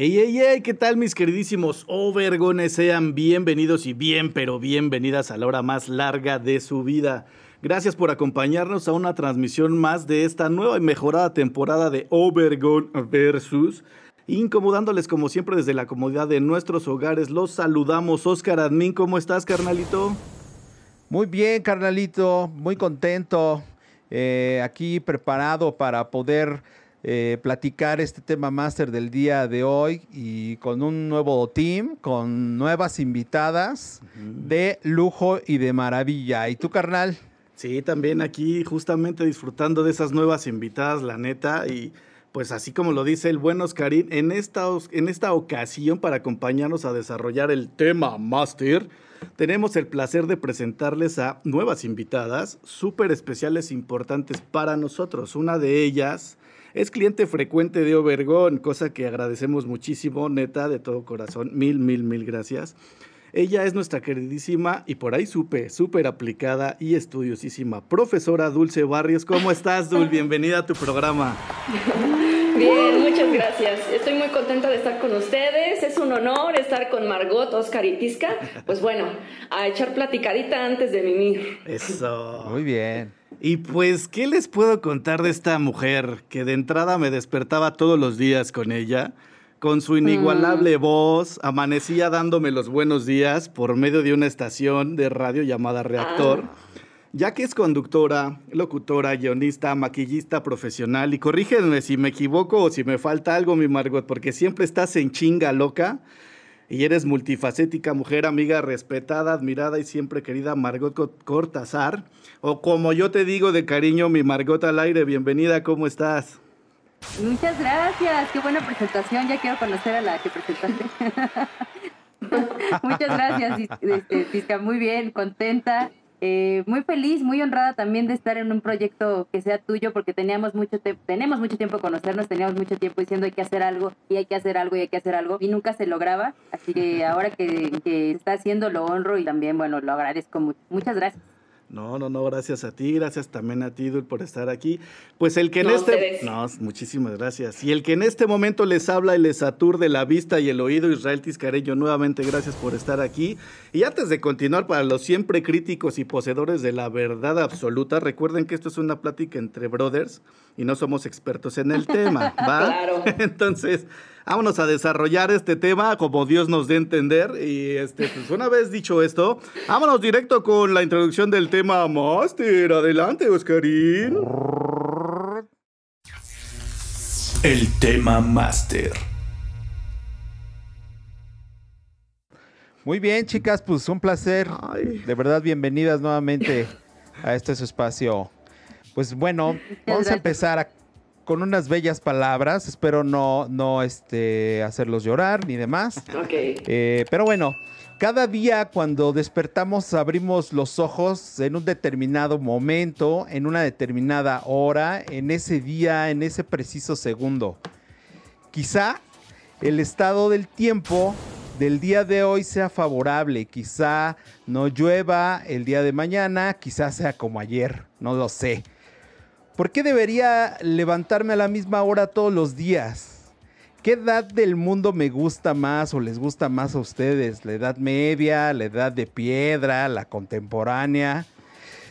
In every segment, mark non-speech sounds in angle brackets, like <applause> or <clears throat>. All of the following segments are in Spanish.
Ey, ey, ey, ¿qué tal mis queridísimos Overgones? Sean bienvenidos y bien, pero bienvenidas a la hora más larga de su vida. Gracias por acompañarnos a una transmisión más de esta nueva y mejorada temporada de Overgone versus. Incomodándoles como siempre desde la comodidad de nuestros hogares. Los saludamos. Oscar Admin, ¿cómo estás, carnalito? Muy bien, carnalito, muy contento. eh, aquí preparado para poder eh, platicar este tema máster del día de hoy y con un nuevo team, con nuevas invitadas de lujo y de maravilla. ¿Y tú, carnal? Sí, también aquí justamente disfrutando de esas nuevas invitadas, la neta, y pues así como lo dice el buen Oscarín, en esta, en esta ocasión para acompañarnos a desarrollar el tema máster, tenemos el placer de presentarles a nuevas invitadas súper especiales e importantes para nosotros. Una de ellas es cliente frecuente de Obergón, cosa que agradecemos muchísimo, neta, de todo corazón. Mil, mil, mil gracias. Ella es nuestra queridísima y por ahí supe, súper aplicada y estudiosísima profesora Dulce Barrios. ¿Cómo estás, Dul? <laughs> Bienvenida a tu programa. Bien, muchas gracias. Estoy muy contenta de estar con ustedes. Es un honor estar con Margot, Oscar y Tisca. Pues bueno, a echar platicadita antes de mimir. Eso. Muy bien. Y pues, ¿qué les puedo contar de esta mujer que de entrada me despertaba todos los días con ella? Con su inigualable voz, amanecía dándome los buenos días por medio de una estación de radio llamada Reactor. Ya que es conductora, locutora, guionista, maquillista profesional, y corrígeme si me equivoco o si me falta algo, mi Margot, porque siempre estás en chinga loca y eres multifacética, mujer, amiga, respetada, admirada y siempre querida Margot Co- Cortázar. O como yo te digo de cariño, mi Margot al aire, bienvenida, ¿cómo estás? Muchas gracias, qué buena presentación, ya quiero conocer a la que presentaste. <laughs> Muchas gracias, este, Tisca, muy bien, contenta, eh, muy feliz, muy honrada también de estar en un proyecto que sea tuyo, porque teníamos mucho tenemos mucho tiempo de conocernos, teníamos mucho tiempo diciendo hay que hacer algo, y hay que hacer algo, y hay que hacer algo, y nunca se lograba, así que ahora que, que está haciendo lo honro y también, bueno, lo agradezco mucho. Muchas gracias. No, no, no, gracias a ti, gracias también a ti, Dul, por estar aquí. Pues el que en No, este... No, muchísimas gracias. Y el que en este momento les habla y les aturde la vista y el oído, Israel Tiscareño, nuevamente gracias por estar aquí. Y antes de continuar, para los siempre críticos y poseedores de la verdad absoluta, recuerden que esto es una plática entre brothers y no somos expertos en el tema, ¿va? <laughs> Claro. <laughs> Entonces, vámonos a desarrollar este tema como Dios nos dé a entender. Y este, pues una vez dicho esto, vámonos directo con la introducción del tema Master. Adelante, Oscarín. El tema máster. Muy bien, chicas, pues un placer. Ay. De verdad, bienvenidas nuevamente a este su espacio. Pues bueno, vamos a empezar a- con unas bellas palabras. Espero no, no este, hacerlos llorar ni demás. Ok. Eh, pero bueno, cada día cuando despertamos abrimos los ojos en un determinado momento, en una determinada hora, en ese día, en ese preciso segundo. Quizá el estado del tiempo del día de hoy sea favorable, quizá no llueva el día de mañana, quizá sea como ayer, no lo sé. ¿Por qué debería levantarme a la misma hora todos los días? ¿Qué edad del mundo me gusta más o les gusta más a ustedes? ¿La edad media, la edad de piedra, la contemporánea?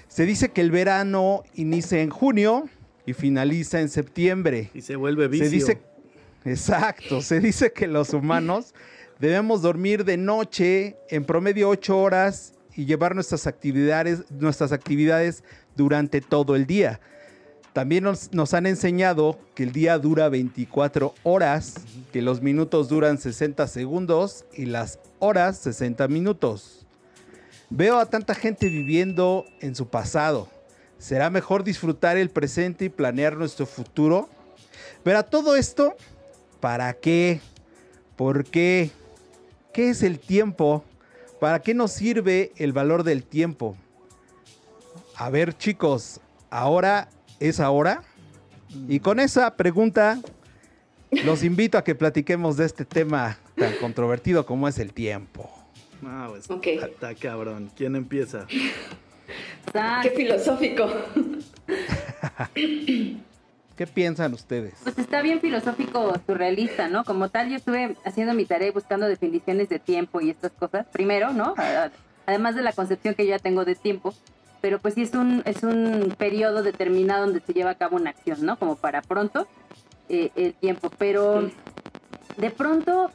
Se dice que el verano inicia en junio y finaliza en septiembre. Y se vuelve vicio. Se dice, exacto, se dice que los humanos debemos dormir de noche en promedio 8 horas y llevar nuestras actividades, nuestras actividades durante todo el día. También nos, nos han enseñado que el día dura 24 horas, que los minutos duran 60 segundos y las horas 60 minutos. Veo a tanta gente viviendo en su pasado, ¿Será mejor disfrutar el presente y planear nuestro futuro? Pero a todo esto, ¿para qué? ¿Por qué? ¿Qué es el tiempo? ¿Para qué nos sirve el valor del tiempo? A ver chicos, ¿ahora es ahora? Y con esa pregunta los invito a que platiquemos de este tema tan controvertido como es el tiempo. Ah, pues, Ok. está cabrón. ¿Quién empieza? <laughs> Qué filosófico. ¿Qué piensan ustedes? Pues está bien filosófico, surrealista, ¿no? Como tal, yo estuve haciendo mi tarea y buscando definiciones de tiempo y estas cosas. Primero, ¿no? Además de la concepción que yo ya tengo de tiempo. Pero pues sí es un, es un periodo determinado donde se lleva a cabo una acción, ¿no? Como para pronto eh, el tiempo. Pero de pronto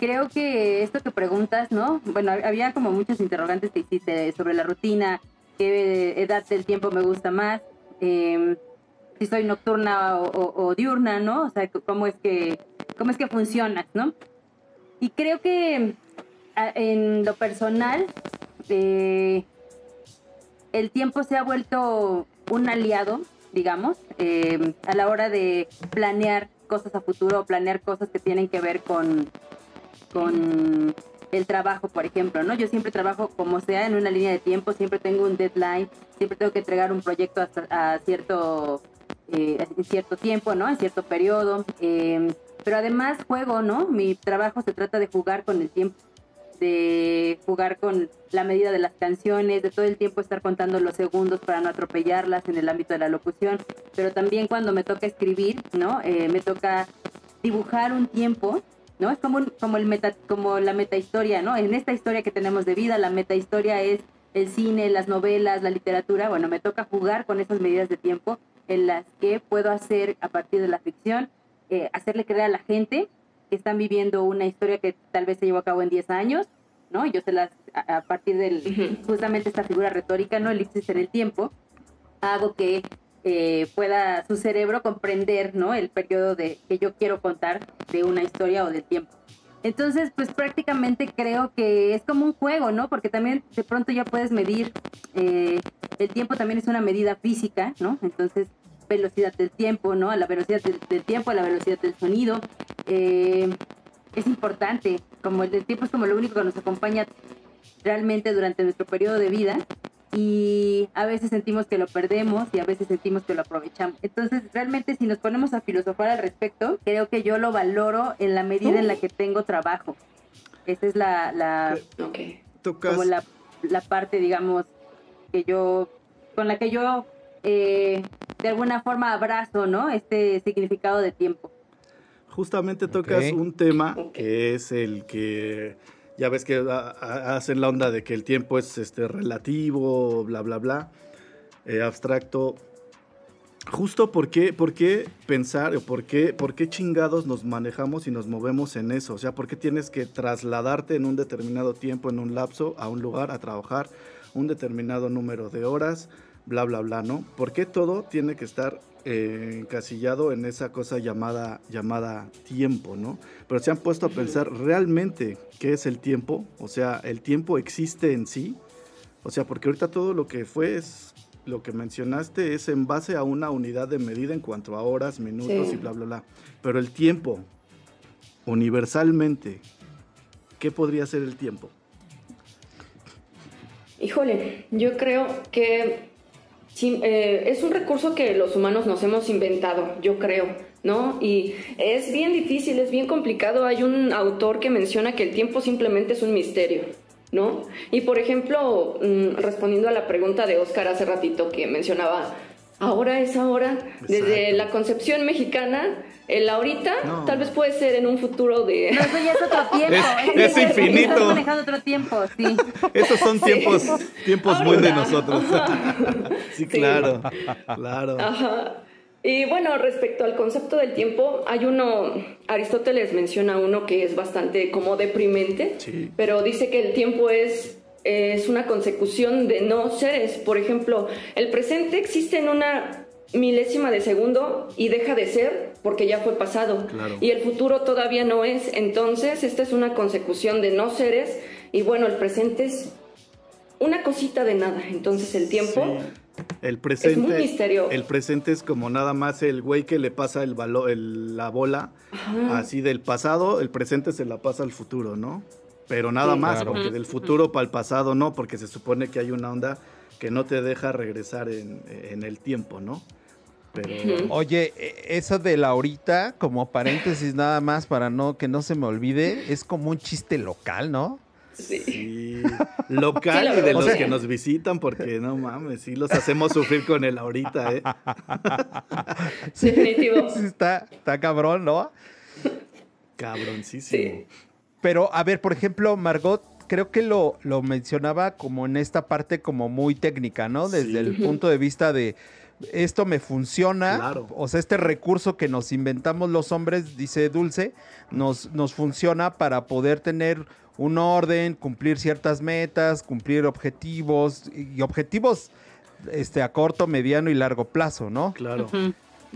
creo que esto que preguntas, ¿no? Bueno, hab- había como muchos interrogantes que hiciste sobre la rutina, qué edad del tiempo me gusta más. em, si soy nocturna o, o- o diurna, ¿no? O sea, cómo es que, cómo es que funcionas, ¿no? Y creo que en lo personal, eh, el tiempo se ha vuelto un aliado, digamos, eh, a la hora de planear cosas a futuro o planear cosas que tienen que ver con, con el trabajo, por ejemplo, ¿no? Yo siempre trabajo como sea en una línea de tiempo, siempre tengo un deadline, siempre tengo que entregar un proyecto hasta a cierto eh, cierto tiempo, ¿no? En cierto periodo. eh, pero además juego, ¿no? Mi trabajo se trata de jugar con el tiempo, de jugar con la medida de las canciones, de todo el tiempo estar contando los segundos para no atropellarlas en el ámbito de la locución. Pero también cuando me toca escribir, ¿no? Eh, me toca dibujar un tiempo. ¿No? Es como, un- como, el meta, como la metahistoria, ¿no? En esta historia que tenemos de vida, la metahistoria es el cine, las novelas, la literatura. Bueno, me toca jugar con esas medidas de tiempo en las que puedo hacer a partir de la ficción, eh, hacerle creer a la gente están viviendo una historia que tal vez se llevó a cabo en 10 años, ¿no? Yo se las, a, a partir Ujú. justamente esta figura retórica, ¿no? Elipsis en el tiempo, hago que eh, pueda su cerebro comprender, ¿no? El periodo de, que yo quiero contar de una historia o del tiempo. Entonces, pues prácticamente creo que es como un juego, ¿no? Porque también de pronto ya puedes medir, eh, el tiempo también es una medida física, ¿no? Entonces, velocidad del tiempo, ¿no? A la velocidad del, del tiempo, a la velocidad del sonido. eh, es importante, como el del tiempo es como lo único que nos acompaña realmente durante nuestro periodo de vida y a veces sentimos que lo perdemos y a veces sentimos que lo aprovechamos. Entonces, realmente si nos ponemos a filosofar al respecto, creo que yo lo valoro en la medida en la que tengo trabajo. Esa es la, la Ok. Tocas, como la, la parte, digamos, que yo, con la que yo eh, de alguna forma abrazo, ¿no? Este significado de tiempo. justamente tocas un tema que es el que ya ves que hacen la onda de que el tiempo es este relativo, bla bla bla, eh, abstracto. Justo por qué, por qué pensar o por qué, por qué chingados nos manejamos y nos movemos en eso. O sea, por qué tienes que trasladarte en un determinado tiempo, en un lapso, a un lugar, a trabajar un determinado número de horas, bla, bla, bla, ¿no? ¿Por qué todo tiene que estar eh, encasillado en esa cosa llamada, llamada tiempo, ¿no? Pero se han puesto a pensar realmente qué es el tiempo, o sea, el tiempo existe en sí, o sea, porque ahorita todo lo que fue es lo que mencionaste es en base a una unidad de medida en cuanto a horas, minutos Sí. y bla, bla, bla. Pero el tiempo, universalmente, ¿qué podría ser el tiempo? Híjole, yo creo que sí, eh, es un recurso que los humanos nos hemos inventado, yo creo, ¿no? Y es bien difícil, es bien complicado. Hay un autor que menciona que el tiempo simplemente es un misterio, ¿no? Y por ejemplo, mm, respondiendo a la pregunta de Oscar hace ratito que mencionaba, ahora es ahora, desde la concepción mexicana, el ahorita No. tal vez puede ser en un futuro de... No, eso ya es otro tiempo. Es- Eso es ya infinito. Estás manejando otro tiempo, sí. Esos son tiempos, tiempos muy de nosotros. sí, claro, claro. Ajá. Y bueno, respecto al concepto del tiempo, hay uno, Aristóteles menciona uno que es bastante como deprimente, Sí. pero dice que el tiempo es, es una consecución de no seres. Por ejemplo, el presente existe en una milésima de segundo y deja de ser porque ya fue pasado. Claro. Y el futuro todavía no es. Entonces, esta es una consecución de no seres. Y bueno, el presente es una cosita de nada. Entonces el tiempo Sí. El presente, muy misterio. el presente es como nada más el güey que le pasa el balo- el- la bola Ajá. así del pasado, el presente se la pasa al futuro, ¿no? Pero nada Sí. más, Claro. porque del futuro para el pasado no, porque se supone que hay una onda que no te deja regresar en, en el tiempo, ¿no? Pero. Oye, e- eso de la ahorita, como paréntesis nada más para no que no se me olvide, es como un chiste local, ¿no? Sí. sí, <laughs> local Sí, y de los O sea- que nos visitan, porque no mames, sí los hacemos sufrir con el ahorita, ¿eh? <laughs> Definitivo. Sí, está, está cabrón, ¿no? Cabroncísimo. Sí. Pero, a ver, por ejemplo, Margot, creo que lo, lo mencionaba como en esta parte como muy técnica, ¿no? Desde Sí. el punto de vista de esto me funciona. Claro. O sea, este recurso que nos inventamos los hombres, dice Dulce, nos, nos funciona para poder tener un orden, cumplir ciertas metas, cumplir objetivos y objetivos este, a corto, mediano y largo plazo, ¿no? Claro.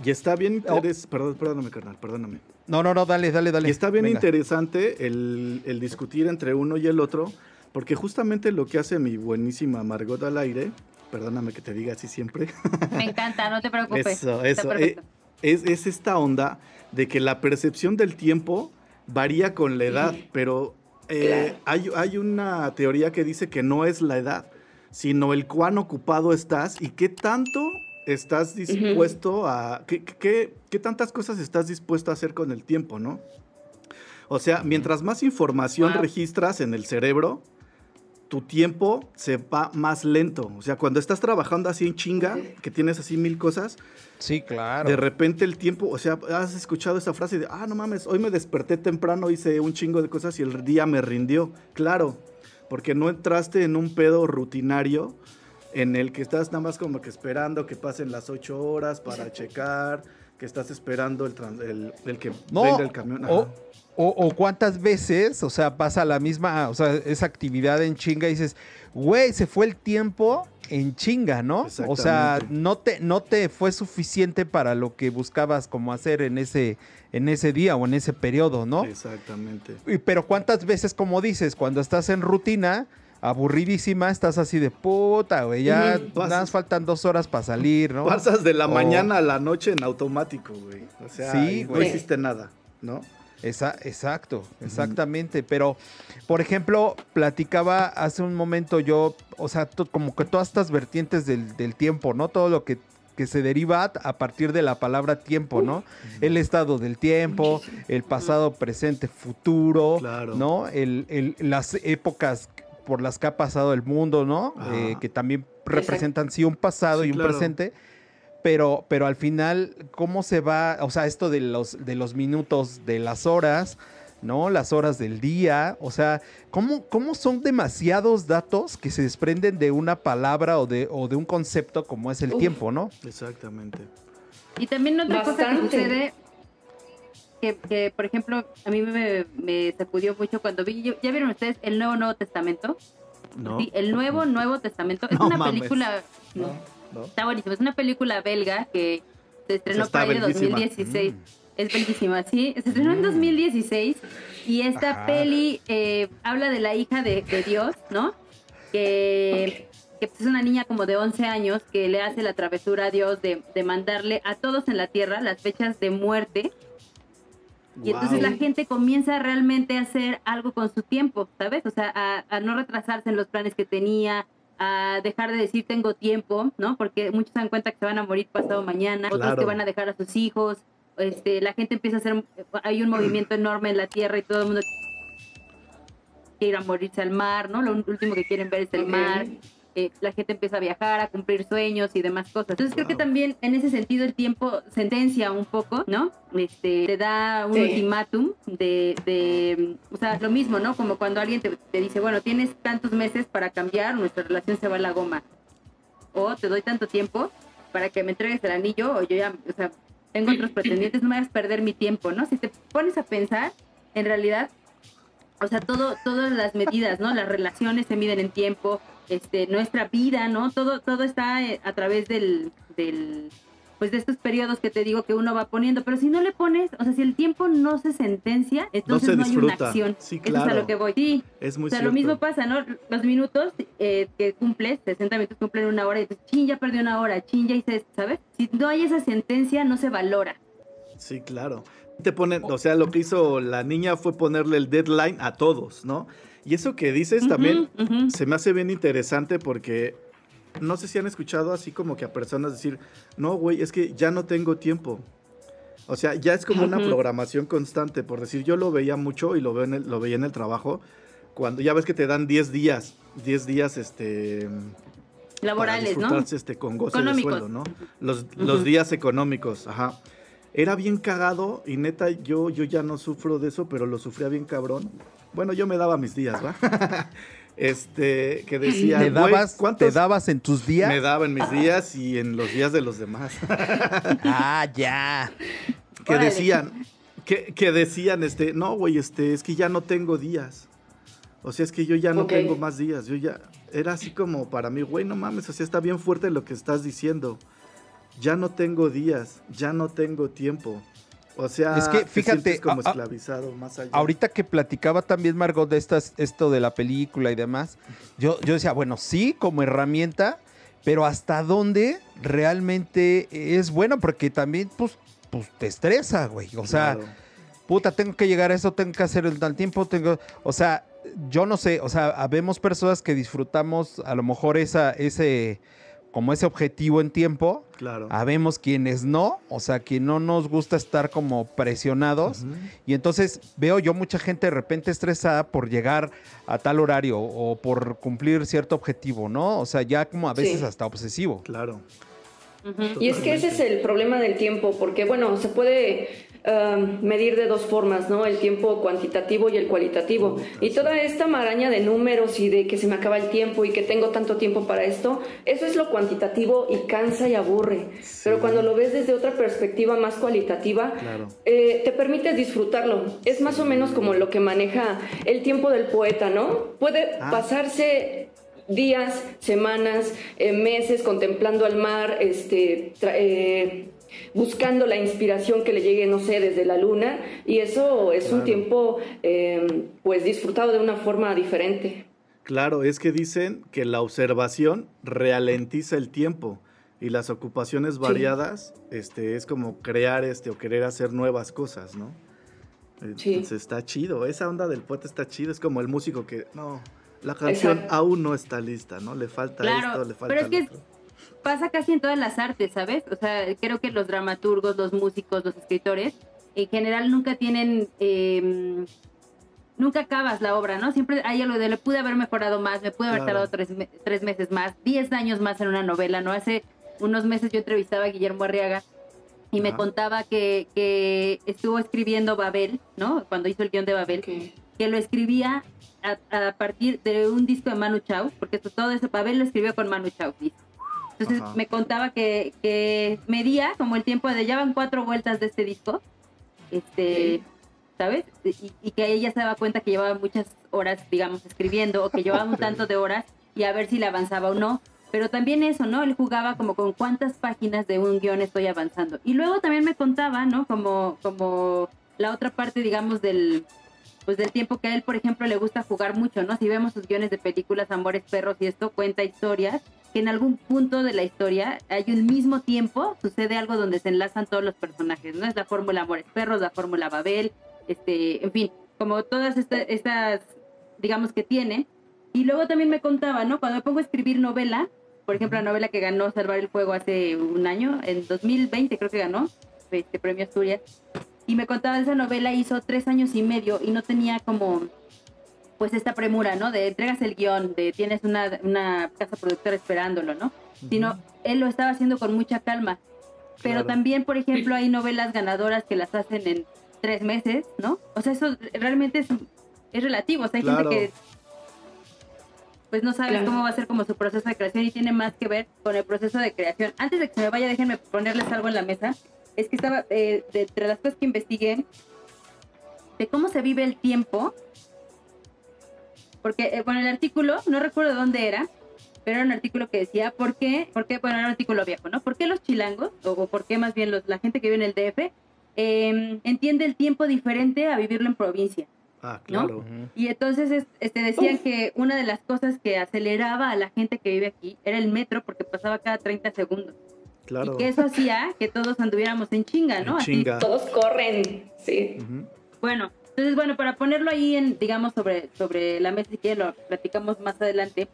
Y está bien Oh. interes- Perdón, perdóname, carnal, perdóname. No, no, no, dale, dale, dale. Y está bien Venga. interesante el, el discutir entre uno y el otro, porque justamente lo que hace mi buenísima Margot al aire, perdóname que te diga así siempre, Me encanta, no te preocupes. eso, eso, eh, es, es esta onda de que la percepción del tiempo varía con la edad, pero eh, hay, hay una teoría que dice que no es la edad, sino el cuán ocupado estás y qué tanto estás dispuesto a... Qué, qué- qué tantas cosas estás dispuesto a hacer con el tiempo, ¿no? O sea, mientras más información Wow. registras en el cerebro, tu tiempo se va más lento. O sea, cuando estás trabajando así en chinga, que tienes así mil cosas, Sí, claro. de repente el tiempo, o sea, has escuchado esa frase de, ah, no mames, hoy me desperté temprano, hice un chingo de cosas y el día me rindió. Claro, porque no entraste en un pedo rutinario en el que estás nada más como que esperando que pasen las ocho horas para checar, que estás esperando el, tran- el, el que No, venga el camión. Ajá. o- o cuántas veces, o sea, pasa la misma, o sea, esa actividad en chinga y dices, güey, se fue el tiempo en chinga, ¿no? O sea, no te, no te fue suficiente para lo que buscabas como hacer en ese, en ese día o en ese periodo, ¿no? Exactamente. Y- Pero cuántas veces, como dices, cuando estás en rutina, aburridísima, estás así de puta, güey, ya Ujú. nada más faltan dos horas para salir, ¿no? Pasas de la O- mañana a la noche en automático, güey. O sea, Sí, no hiciste nada, ¿no? Esa- exacto, exactamente. Pero, por ejemplo, platicaba hace un momento yo, o sea, to- como que todas estas vertientes del, del tiempo, ¿no? Todo lo que, que se deriva a partir de la palabra tiempo, ¿no? El estado del tiempo, el pasado, presente, futuro, Claro. ¿no? El, el- las épocas por las que ha pasado el mundo, ¿no? Eh, que también representan sí un pasado Sí, y un claro. presente pero, pero al final, ¿cómo se va? O sea, esto de los, de los minutos, de las horas, ¿no? Las horas del día, o sea, ¿cómo, cómo son demasiados datos que se desprenden de una palabra o de, o de un concepto como es el Uf. tiempo, ¿no? Exactamente. Y también otra cosa que sucede, que, que, por ejemplo, a mí me, me sacudió mucho cuando vi, ¿ya vieron ustedes el Nuevo Nuevo Testamento? ¿No? Sí, el Nuevo Nuevo Testamento. Es <laughs> No una mames. película, ¿No? ¿No? está buenísimo, es una película belga que se estrenó de belguísima. 2016. Es bellísima, sí. Se estrenó en 2016 y esta Ajá. peli eh, habla de la hija de, de Dios, ¿no? Que, que pues, es una niña como de 11 años que le hace la travesura a Dios de, de mandarle a todos en la tierra las fechas de muerte y entonces Guau. la gente comienza realmente a hacer algo con su tiempo, ¿sabes? O sea, a, a no retrasarse en los planes que tenía, a dejar de decir tengo tiempo, ¿no? Porque muchos se dan cuenta que se van a morir pasado mañana, otros que van a dejar a sus hijos, este, la gente empieza a hacer, hay un movimiento enorme en la tierra y todo el mundo quiere ir a morirse al mar, ¿no? Lo último que quieren ver es el mar. Eh, la gente empieza a viajar, a cumplir sueños y demás cosas. Entonces creo que también en ese sentido el tiempo sentencia un poco, ¿no? Este, te da un Sí. ultimátum de, de, o sea, lo mismo, ¿no? Como cuando alguien te, te dice, bueno, tienes tantos meses para cambiar, nuestra relación se va a la goma. O te doy tanto tiempo para que me entregues el anillo, o yo ya, o sea, tengo otros <clears throat> pretendientes, no me hagas perder mi tiempo, ¿no? Si te pones a pensar, en realidad, o sea, todo, todas las medidas, ¿no? Las relaciones se miden en tiempo, este, nuestra vida, ¿no? Todo, todo está eh, a través del, del, pues de estos periodos que te digo que uno va poniendo, pero si no le pones, o sea, si el tiempo no se sentencia, entonces no, hay una acción. Sí, Eso es a lo que voy. Sí. Es muy o sea, cierto. lo mismo pasa, ¿no? Los minutos eh, que cumples, 60 minutos cumplen una hora y dices, chin, ya perdí una hora, chin, ya hice esto, ¿sabes? Si no hay esa sentencia, no se valora. Sí, claro. Te ponen, o sea, lo que hizo la niña fue ponerle el deadline a todos, ¿no? Y eso que dices también Ujú, ujú. se me hace bien interesante porque no sé si han escuchado así como que a personas decir, no, güey, es que ya no tengo tiempo. O sea, ya es como una Ujú. programación constante, por decir, yo lo veía mucho y lo, veo en el- lo veía en el trabajo, cuando ya ves que te dan 10 días, 10 días, este... Laborales, para ¿no? este, con goce Económicos. de sueldo, ¿no? Los, los días económicos, ajá. Era bien cagado y neta, yo, yo ya no sufro de eso, pero lo sufría bien cabrón. Bueno, yo me daba mis días, ¿va? <laughs> este, que decía, ¿Te "Güey, dabas, ¿cuántos ¿Te dabas en tus días? me daba en mis días y en los días de los demás? <laughs> Ah, ya. que Órale. decían, que, que decían, este, no, güey, este, es que ya no tengo días. O sea, es que yo ya no tengo más días. Yo ya, era así como para mí, güey, no mames, o sea, está bien fuerte lo que estás diciendo. Ya no tengo días, ya no tengo tiempo. O sea, Es que, te fíjate, sientes como a- a- esclavizado más allá. Ahorita que platicaba también Margot de estas, esto de la película y demás, yo, yo decía, bueno, sí, como herramienta, pero hasta dónde realmente es bueno, porque también, pues, pues te estresa, güey. O sea, Claro. puta, tengo que llegar a eso, tengo que hacer el tal tiempo, tengo, o sea, yo no sé, o sea, habemos personas que disfrutamos a lo mejor esa, ese, como ese objetivo en tiempo, claro. habemos quienes no, o sea, que no nos gusta estar como presionados. Y entonces veo yo mucha gente de repente estresada por llegar a tal horario o por cumplir cierto objetivo, ¿no? O sea, ya como a veces Sí. hasta obsesivo. Claro. Y es que ese es el problema del tiempo, porque bueno, se puede um, medir de dos formas, ¿no? El tiempo cuantitativo y el cualitativo. Y toda esta maraña de números y de que se me acaba el tiempo y que tengo tanto tiempo para esto, eso es lo cuantitativo y cansa y aburre. Pero cuando lo ves desde otra perspectiva más cualitativa, Claro. eh, te permite disfrutarlo. Es más o menos como lo que maneja el tiempo del poeta, ¿no? Puede Ah. pasarse días, semanas, eh, meses contemplando al mar, este, tra- eh, buscando la inspiración que le llegue, no sé, desde la luna, y eso es un tiempo, eh, pues, disfrutado de una forma diferente. Claro, es que dicen que la observación ralentiza el tiempo y las ocupaciones variadas este, es como crear este, o querer hacer nuevas cosas, ¿no? Sí. Entonces está chido, esa onda del poeta está chido, es como el músico que, no, la canción Exacto. aún no está lista, ¿no? Le falta Claro, esto, le falta pero es lo que otro. Pasa casi en todas las artes, ¿sabes? O sea, creo que los dramaturgos, los músicos, los escritores, en general nunca tienen, eh, nunca acabas la obra, ¿no? Siempre hay algo de le pude haber mejorado más, me pude haber Claro. tardado tres, me- tres meses más, diez años más en una novela, ¿no? Hace unos meses yo entrevistaba a Guillermo Arriaga y me Ajá. contaba que, que estuvo escribiendo Babel, ¿no? Cuando hizo el guion de Babel, que lo escribía a, a partir de un disco de Manu Chao, porque todo ese Babel lo escribió con Manu Chao. dice. Entonces Ajá. me contaba que, que medía como el tiempo de ya van cuatro vueltas de este disco, este, ¿sabes? Y, y que ella se daba cuenta que llevaba muchas horas, digamos, escribiendo o que llevaba un tanto de horas y a ver si le avanzaba o no. Pero también eso, ¿no? Él jugaba como con cuántas páginas de un guion estoy avanzando. Y luego también me contaba, ¿no? Como, como la otra parte, digamos, del, pues del tiempo que a él, por ejemplo, le gusta jugar mucho, ¿no? Si vemos sus guiones de películas, Amores Perros y esto, cuenta historias, que en algún punto de la historia hay un mismo tiempo, sucede algo donde se enlazan todos los personajes, ¿no? Es la fórmula Amores Perros, la fórmula Babel, este, en fin, como todas esta- estas, digamos que tiene. Y luego también me contaba, ¿no? Cuando me pongo a escribir novela, por ejemplo, la novela que ganó Salvar el Fuego hace un año, en 2020 creo que ganó, este premio Asturias, y me contaba esa novela hizo tres años y medio y no tenía como pues esta premura, ¿no? De entregas el guion, de tienes una, una casa productora esperándolo, ¿no? Sino él lo estaba haciendo con mucha calma. Pero Claro. también, por ejemplo, hay novelas ganadoras que las hacen en tres meses, ¿no? O sea, eso realmente es, es relativo. O sea, hay Claro. gente que pues no sabes Claro. cómo va a ser como su proceso de creación y tiene más que ver con el proceso de creación. Antes de que se me vaya, déjenme ponerles algo en la mesa. Es que estaba, eh, de, entre las cosas que investigué, de cómo se vive el tiempo, porque, eh, bueno, el artículo, no recuerdo dónde era, pero era un artículo que decía, ¿por qué? ¿Por qué? Bueno, era un artículo viejo, ¿no? ¿Por qué los chilangos, o por qué más bien los, la gente que vive en el DF, em, entiende el tiempo diferente a vivirlo en provincia? Ah, claro. Y entonces este, decían que una de las cosas que aceleraba a la gente que vive aquí era el metro porque pasaba cada 30 segundos. Claro. Y que eso hacía que todos anduviéramos en chinga, ¿no? En Así. Todos corren, sí. Bueno, entonces, bueno, para ponerlo ahí, en, digamos, sobre, sobre la mesa, si quieren, lo platicamos más adelante.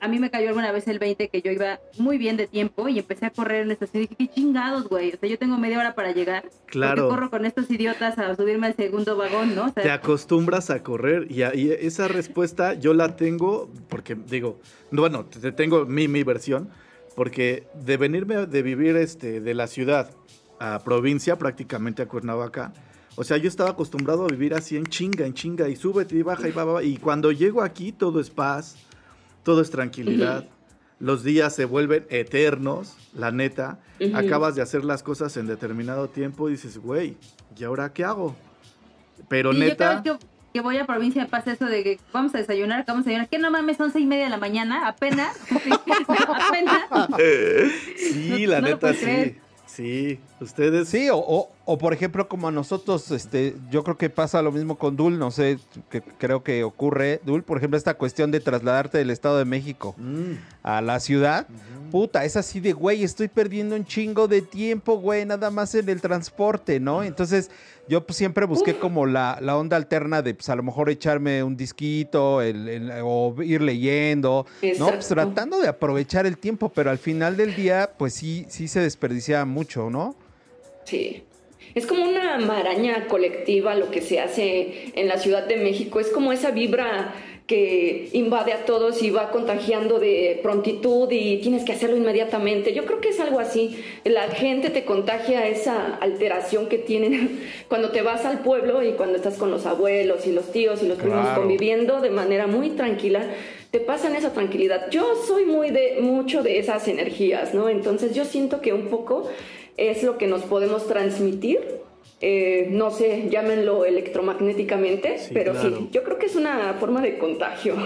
A mí me cayó alguna vez el 20 que yo iba muy bien de tiempo y empecé a correr en estación. Y dije, qué chingados, güey. O sea, yo tengo media hora para llegar. Claro. Corro con estos idiotas a subirme al segundo vagón, ¿no? O sea, Te acostumbras a correr y, a- y esa respuesta yo la tengo porque digo, no, bueno, te tengo mi, mi versión, porque de venirme de vivir este, de la ciudad a provincia, prácticamente a Cuernavaca, o sea, yo estaba acostumbrado a vivir así en chinga, en chinga, y súbete y baja y va, va, va, y cuando llego aquí todo es paz, todo es tranquilidad. Los días se vuelven eternos, la neta. Acabas de hacer las cosas en determinado tiempo y dices, güey, ¿y ahora qué hago? Pero y neta, que, que voy a provincia pasa eso de que vamos a desayunar, que vamos a desayunar. Que no mames, son seis y media de la mañana, apenas. <laughs> apenas. sí, no- la no neta sí. creer. Sí, ustedes. Sí, o, o, o, por ejemplo, como a nosotros, este, yo creo que pasa lo mismo con Dul, no sé, que creo que ocurre, Dul, por ejemplo, esta cuestión de trasladarte del Estado de México Mm, a la ciudad, puta, es así de, güey, estoy perdiendo un chingo de tiempo, güey, nada más en el transporte, ¿no? Entonces, yo pues, siempre busqué como la, la onda alterna de, pues, a lo mejor echarme un disquito el- el- o ir leyendo, ¿no? Pues tratando de aprovechar el tiempo, pero al final del día, pues sí, sí se desperdicia mucho, ¿no? Sí. Es como una maraña colectiva lo que se hace en la Ciudad de México. Es como esa vibra que invade a todos y va contagiando de prontitud y tienes que hacerlo inmediatamente. Yo creo que es algo así. La gente te contagia esa alteración que tienen <laughs> cuando te vas al pueblo y cuando estás con los abuelos y los tíos y los primos Claro. conviviendo de manera muy tranquila. Te pasan esa tranquilidad. Yo soy muy de mucho de esas energías, ¿no? Entonces yo siento que un poco es lo que nos podemos transmitir. eh, no sé, llámenlo electromagnéticamente, Sí, pero claro. sí, yo creo que es una forma de contagio.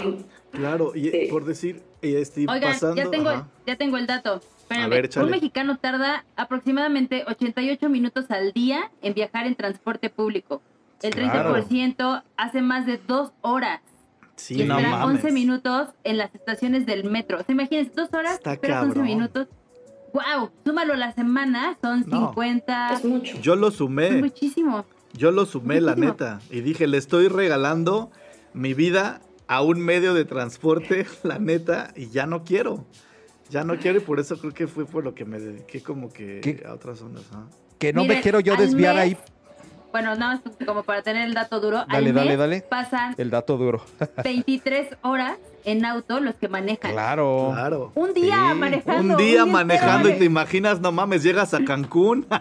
claro, y Sí. por decir, y estoy Oigan, pasando. ya tengo, ajá. ya tengo el dato. Espérame. A ver, un mexicano tarda aproximadamente 88 minutos al día en viajar en transporte público. El Claro. 30% hace más de dos horas. Sí, y no mames. 11 minutos en las estaciones del metro. O sea, imagínense, dos horas, Está esperas 11 cabrón. minutos. ¡Wow! Súmalo la semana, son No. 50. es mucho. Yo lo Es sumé, muchísimo. yo lo sumé, la neta. Y dije, le estoy regalando mi vida a un medio de transporte, <laughs> la neta, y ya no quiero. Ya no quiero y por eso creo que fue por lo que me dediqué como que ¿Qué? a otras ondas. ¿ah? Que no me quiero yo desviar mes- ahí Bueno, nada más como para tener el dato duro. Dale, al dale, mes dale. pasan el dato duro. <laughs> 23 horas en auto los que manejan. claro. Claro. Un día Sí, manejando. Un día manejando y te imaginas, no mames, llegas a Cancún. <laughs>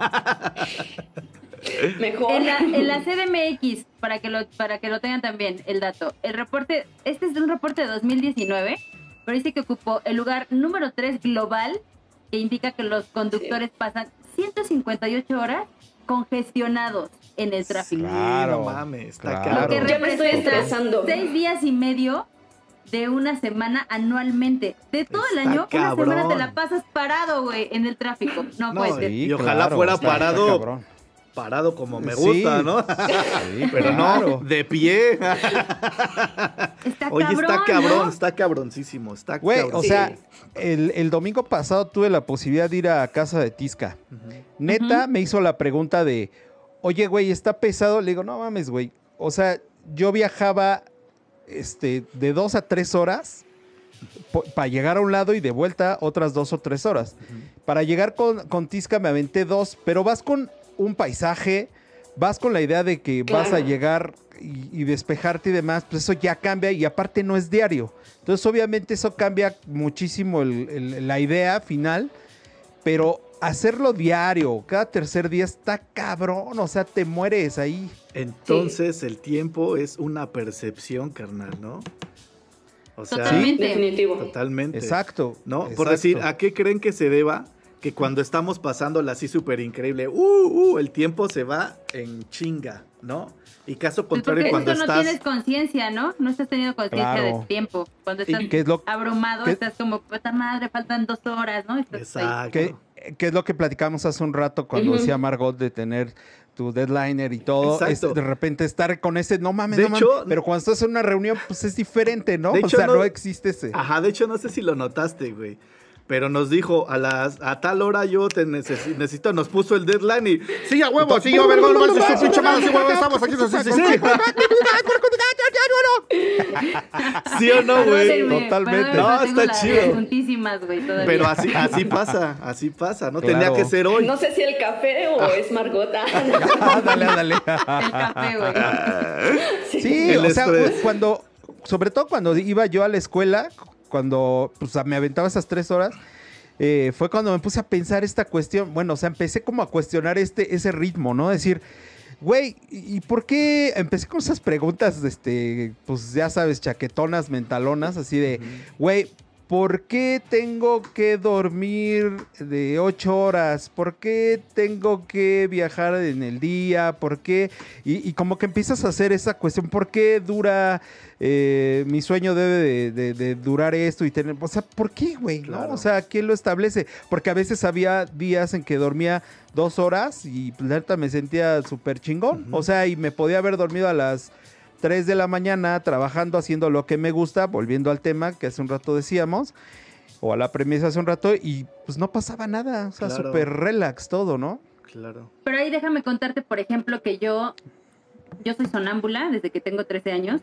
Mejor. En la, en la CDMX, para que, lo, para que lo tengan también, el dato. El reporte, este es un reporte de 2019, pero dice que ocupó el lugar número 3 global, que indica que los conductores pasan 158 horas congestionados en el tráfico. Claro, no mames, está claro. Lo que Claro. Ya me estoy estresando. seis días y medio de una semana anualmente. De todo el año, una semana cabrón. te la pasas parado, güey, en el tráfico. No, No, puede ser. y ojalá fuera está- está parado. cabrón. Parado como me Sí. gusta, ¿no? Sí, <laughs> Pero claro. no, de pie. Está Oye, cabrón, está cabrón, ¿no? está cabroncísimo. Está Güey, cabrón. o sea, el, el domingo pasado tuve la posibilidad de ir a casa de Tisca. Neta, me hizo la pregunta de, oye, güey, ¿está pesado? Le digo, no mames, güey. O sea, yo viajaba este, de dos a tres horas para llegar a un lado y de vuelta otras dos o tres horas. Para llegar con, con Tisca me aventé dos, pero vas con un paisaje, vas con la idea de que vas a llegar y, y despejarte y demás, pues eso ya cambia y aparte no es diario. Entonces obviamente eso cambia muchísimo el- el- la idea final, pero hacerlo diario, cada tercer día está cabrón, o sea, te mueres ahí. Entonces el tiempo es una percepción, carnal, ¿no? O sea, Totalmente. Definitivo. totalmente. Exacto. ¿No? Por decir, ¿a qué creen que se deba que cuando estamos pasándola así súper increíble, uh, uh, el tiempo se va en chinga, ¿no? Y caso Pues contrario, porque cuando justo estás... no tienes conciencia, ¿no? No estás teniendo conciencia Claro. del tiempo. Cuando estás ¿Qué es lo- abrumado, qué- estás como, puta madre, faltan dos horas, ¿no? Estás ahí. Exacto. ¿Qué, qué es lo que platicamos hace un rato cuando Ujú. decía Margot de tener tu deadliner y todo? Exacto. Es de repente estar con ese, no mames, De no mames. hecho- Pero cuando estás en una reunión, pues es diferente, ¿no? De o hecho, sea, no, no- existe ese. Ajá, de hecho no sé si lo notaste, güey. Pero nos dijo, a las a tal hora yo te necesi- necesito, nos puso el deadline y... Sí, a huevo, sí, yo, vergón, no pinche madre, sí, huevo, estamos aquí, sí, sí, sí. ¿Sí o no, güey? Totalmente. No, está chido. juntísimas, güey, todavía. Pero así, así pasa, así pasa, ¿no? Claro. Tenía que ser hoy. No sé si el café o es Margota. <laughs> Ándale, ándale. El café, güey. Sí, El o sea, cuando, sobre todo cuando iba yo a la escuela, cuando pues, me aventaba esas tres horas, eh, fue cuando me puse a pensar esta cuestión. Bueno, o sea, empecé como a cuestionar este, ese ritmo, ¿no? Decir, güey, ¿y por qué? Empecé con esas preguntas, este, pues ya sabes, chaquetonas, mentalonas, así de, güey, ¿por qué tengo que dormir de ocho horas? ¿Por qué tengo que viajar en el día? ¿Por qué? Y, y como que empiezas a hacer esa cuestión, ¿por qué dura eh, mi sueño debe de, de- de durar esto y tener, o sea, ¿por qué, güey? ¿no? O sea, ¿quién lo establece? Porque a veces había días en que dormía dos horas y pues, la neta me sentía súper chingón. O sea, y me podía haber dormido a las 3 de la mañana trabajando, haciendo lo que me gusta, volviendo al tema que hace un rato decíamos, o a la premisa hace un rato, y pues no pasaba nada. O sea, Claro. súper relax todo, ¿no? Claro. Pero ahí déjame contarte, por ejemplo, que yo, yo soy sonámbula desde que tengo 13 años.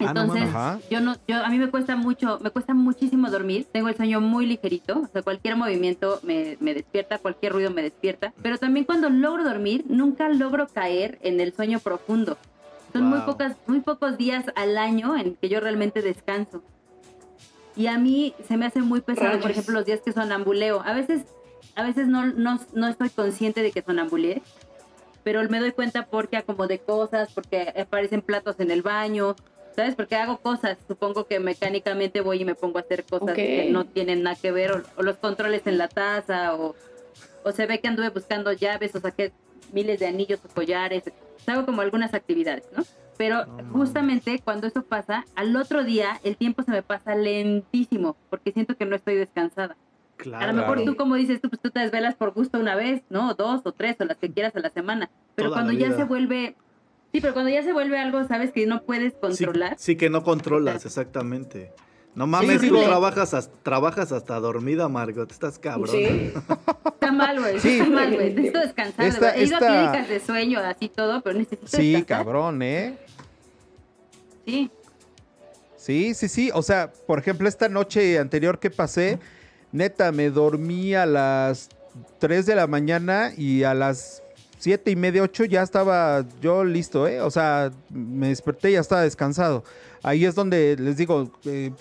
Ah, no Entonces, yo no, yo, a mí me cuesta mucho, me cuesta muchísimo dormir. Tengo el sueño muy ligerito, o sea, cualquier movimiento me, me despierta, cualquier ruido me despierta. Pero también cuando logro dormir, nunca logro caer en el sueño profundo. Son muy Wow. pocas, muy pocos días al año en que yo realmente descanso. Y a mí se me hace muy pesado, por Rayos. ejemplo, los días que sonambuleo. A veces, a veces no, no, no estoy consciente de que sonambuleé, pero me doy cuenta porque acomodé cosas, porque aparecen platos en el baño, ¿sabes? Porque hago cosas. Supongo que mecánicamente voy y me pongo a hacer cosas Ok. que no tienen nada que ver, o, o los controles en la taza, o, o se ve que anduve buscando llaves, o saqué miles de anillos o collares. Hago como algunas actividades, ¿no? Pero justamente cuando eso pasa, al otro día el tiempo se me pasa lentísimo, porque siento que no estoy descansada. Claro. A lo mejor tú, como dices, tú, pues tú te desvelas por gusto una vez, ¿no? Dos o tres, o las que quieras a la semana. Pero Toda cuando ya se vuelve... Sí, pero cuando ya se vuelve algo, sabes, que no puedes Sí, controlar. sí que no controlas, exactamente. No mames, Sí, tú trabajas, as- trabajas hasta dormida, Margot. Estás cabrón. Sí. Está mal, güey. Sí. Está mal, güey. Necesito descansar. verdad. He ido esta- a clínicas de sueño, así todo, pero necesito Sí, descansar. cabrón, ¿eh? Sí. Sí, sí, sí. O sea, por ejemplo, esta noche anterior que pasé, neta, me dormí a las 3 de la mañana y a las siete y media, 8 ya estaba yo listo, ¿eh? O sea, me desperté y ya estaba descansado. Ahí es donde les digo, eh,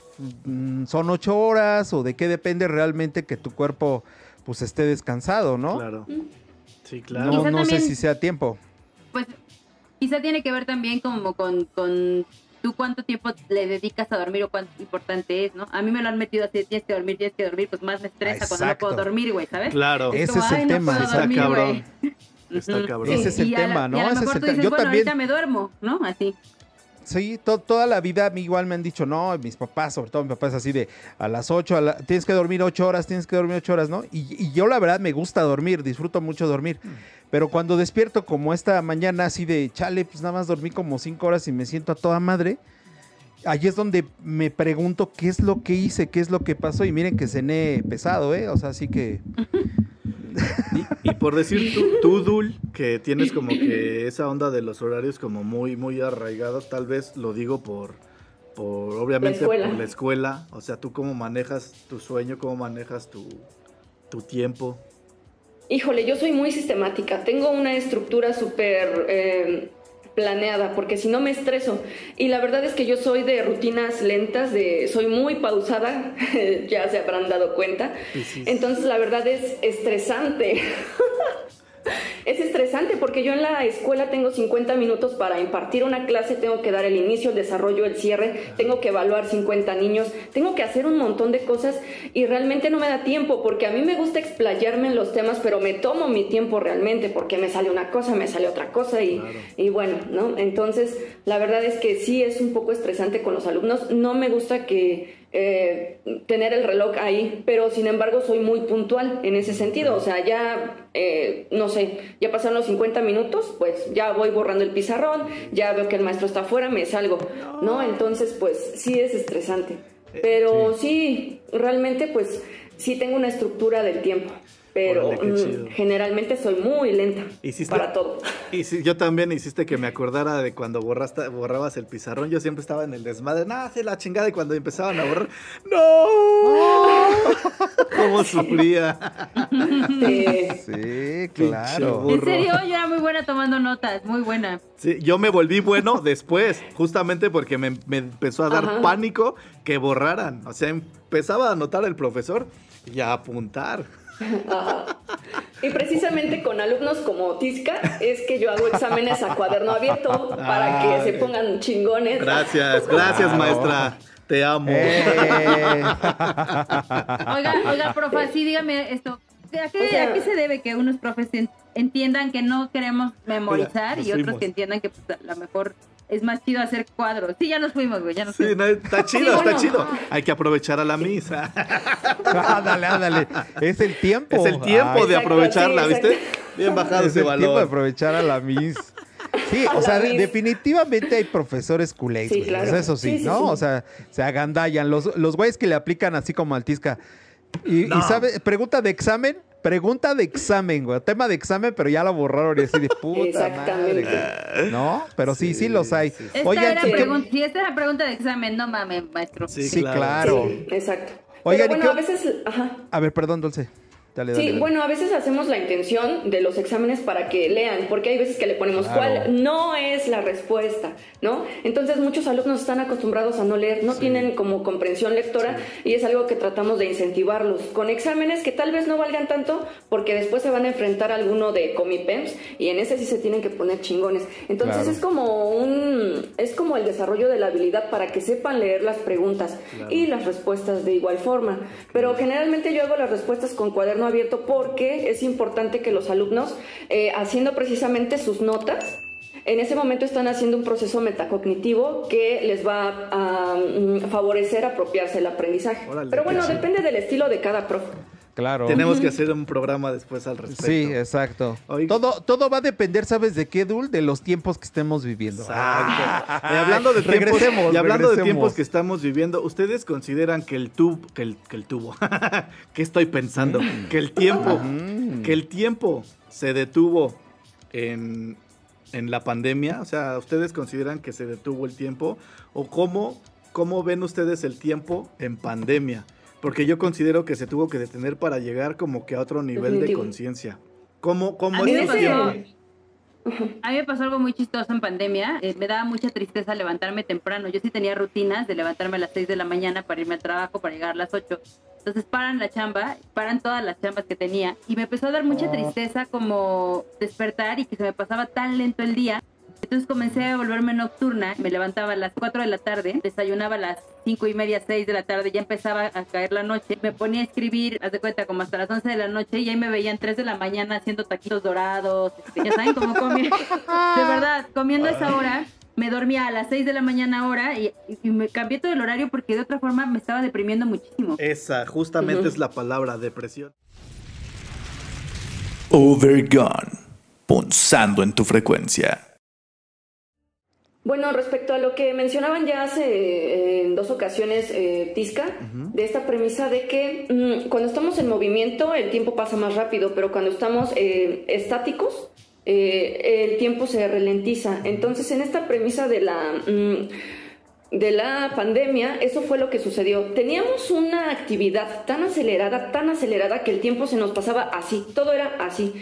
mm, son ocho horas o de qué depende realmente que tu cuerpo pues esté descansado, ¿no? Claro. Sí, No, claro. No sé si sea tiempo. Pues quizá tiene que ver también como con, con tú cuánto tiempo le dedicas a dormir o cuánto importante es, ¿no? A mí me lo han metido así, tienes que dormir, tienes que dormir, pues más me estresa cuando no puedo dormir, güey, ¿sabes? Claro. Ese como, es el "Ay, no tema, está dormir, cabrón. güey". <laughs> Está cabrón. Ese es el la- tema, ¿no? Y a lo Ese es mejor el tú tema. dices, Yo bueno, también- ahorita me duermo, ¿no? Así. Sí, to- toda la vida a mí igual me han dicho, no, mis papás, sobre todo mi papá es así de a las 8, a la- tienes que dormir 8 horas, tienes que dormir 8 horas, ¿no? Y, y yo la verdad me gusta dormir, disfruto mucho dormir. Pero cuando despierto como esta mañana así de, chale, pues nada más dormí como 5 horas y me siento a toda madre, ahí es donde me pregunto qué es lo que hice, qué es lo que pasó. Y miren que cené pesado, ¿eh? O sea, así que... <laughs> Y, y por decir tú, tú, Dul, que tienes como que esa onda de los horarios como muy, muy arraigados, tal vez lo digo por, por obviamente, La por la escuela. O sea, tú cómo manejas tu sueño, cómo manejas tu, tu tiempo. Híjole, yo soy muy sistemática. Tengo una estructura súper eh, planeada, porque si no me estreso. Y la verdad es que yo soy de rutinas lentas, de, soy muy pausada, <laughs> ya se habrán dado cuenta. Sí, sí. Entonces la verdad es estresante. <laughs> es estresante porque yo en la escuela tengo 50 minutos para impartir una clase, tengo que dar el inicio, el desarrollo, el cierre, tengo que evaluar 50 niños, tengo que hacer un montón de cosas y realmente no me da tiempo porque a mí me gusta explayarme en los temas, pero me tomo mi tiempo realmente porque me sale una cosa, me sale otra cosa y, y bueno, ¿no? Entonces, la verdad es que sí es un poco estresante con los alumnos. No me gusta que eh, tener el reloj ahí, pero sin embargo soy muy puntual en ese sentido. O sea, ya, eh, no sé, ya pasaron los 50 minutos, pues ya voy borrando el pizarrón, ya veo que el maestro está afuera, me salgo, ¿no? Entonces, pues sí es estresante. Eh, Pero sí, realmente, pues sí tengo una estructura del tiempo pero Órale, mm, generalmente soy muy lenta Hiciste- para todo. Y sí, yo también hiciste que me acordara de cuando borraste, borrabas el pizarrón. Yo siempre estaba en el desmadre. No, sí, la chingada. Y cuando empezaban a borrar, ¡No! <laughs> ¿Cómo sufría? Sí, Pinche claro. burro. En serio, yo era muy buena tomando notas, muy buena. Sí, yo me volví bueno después, justamente porque me, me empezó a dar Ajá. pánico que borraran. O sea, empezaba a anotar el profesor y a apuntar. Ajá. Y precisamente con alumnos como Tisca es que yo hago exámenes a cuaderno abierto para que se pongan chingones. Gracias, gracias, Claro. maestra. Te amo. Eh. <laughs> Oiga, oiga, profe, sí, dígame esto. ¿A qué, O sea- a qué se debe que unos profes en- entiendan que no queremos memorizar y otros fuimos. que entiendan que pues, a lo mejor es más chido hacer cuadros? Sí, ya nos fuimos, güey, ya nos Sí, fuimos. no, está chido, Sí, está bueno. chido. Hay que aprovechar a la misa. <laughs> ándale, ándale. Es el tiempo. Es el tiempo de Exacto, aprovecharla, sí, ¿viste? Bien bajado es ese el tiempo de valor. aprovechar a la Miss. Sí, o sea, de- definitivamente hay profesores culés, Sí, güey. claro. O sea, eso sí, Sí, sí, ¿no? sí. O sea, se agandallan. Los, los güeyes que le aplican así como altisca. Y, y sabe, pregunta de examen, pregunta de examen, güey. Tema de examen, pero ya lo borraron y así de puta Exactamente. madre. ¿No? Pero sí, sí, los hay. Esta Oigan, era ¿y qué- pregun- si esta era pregunta de examen, no mames, maestro. Sí, Sí, claro. claro. Sí, exacto. Oigan, ¿y Pero qué- bueno, a veces, ajá. A ver, perdón, Dulce. Dale, dale, Sí, dale. bueno, a veces hacemos la intención de los exámenes para que lean, porque hay veces que le ponemos Claro. cuál no es la respuesta, ¿no? Entonces muchos alumnos están acostumbrados a no leer, no tienen como comprensión lectora y es algo que tratamos de incentivarlos con exámenes que tal vez no valgan tanto porque después se van a enfrentar a alguno de Comipems y en ese sí se tienen que poner chingones. Entonces Claro. es como un es como el desarrollo de la habilidad para que sepan leer las preguntas y las respuestas de igual forma. Pero generalmente yo hago las respuestas con cuaderno abierto porque es importante que los alumnos, eh, haciendo precisamente sus notas, en ese momento están haciendo un proceso metacognitivo que les va a mm, favorecer apropiarse el aprendizaje. Órale, Pero bueno, chido. depende del estilo de cada profe. Claro. Tenemos que hacer un programa después al respecto. Sí, exacto. Oiga. Todo, todo va a depender, ¿sabes de qué, Dul? De los tiempos que estemos viviendo. Exacto. y hablando de <laughs> tiempos, regresemos, y hablando de tiempos que estamos viviendo, ¿ustedes consideran que el tubo, que el, que el tubo, <laughs> ¿qué estoy pensando? Que el tiempo, Mm. que el tiempo se detuvo en, en la pandemia, o sea, ¿ustedes consideran que se detuvo el tiempo? ¿O cómo, cómo ven ustedes el tiempo en pandemia? Porque yo considero que se tuvo que detener para llegar como que a otro nivel de conciencia. ¿Cómo, cómo A es? A mí me pasó algo muy chistoso en pandemia. Eh, me daba mucha tristeza levantarme temprano. Yo sí tenía rutinas de levantarme a las 6 de la mañana para irme al trabajo, para llegar a las 8. Entonces paran la chamba, paran todas las chambas que tenía. Y me empezó a dar mucha tristeza como despertar y que se me pasaba tan lento el día. Entonces comencé a volverme nocturna. Me levantaba a las 4 de la tarde, desayunaba a las 5 y media, 6 de la tarde, ya empezaba a caer la noche. Me ponía a escribir, haz de cuenta, como hasta las 11 de la noche y ahí me veían 3 de la mañana haciendo taquitos dorados. este, ya saben cómo comía. <laughs> De verdad, comiendo a esa hora. Me dormía a las 6 de la mañana ahora y, y me cambié todo el horario porque de otra forma me estaba deprimiendo muchísimo. Esa justamente es la palabra depresión. Overgone. Punzando en tu frecuencia. Bueno, respecto a lo que mencionaban ya hace eh, en dos ocasiones eh, Tisca, de esta premisa de que mm, cuando estamos en movimiento el tiempo pasa más rápido, pero cuando estamos eh, estáticos eh, el tiempo se ralentiza. Entonces, en esta premisa de la mm, de la pandemia, eso fue lo que sucedió. Teníamos una actividad tan acelerada, tan acelerada que el tiempo se nos pasaba así, todo era así.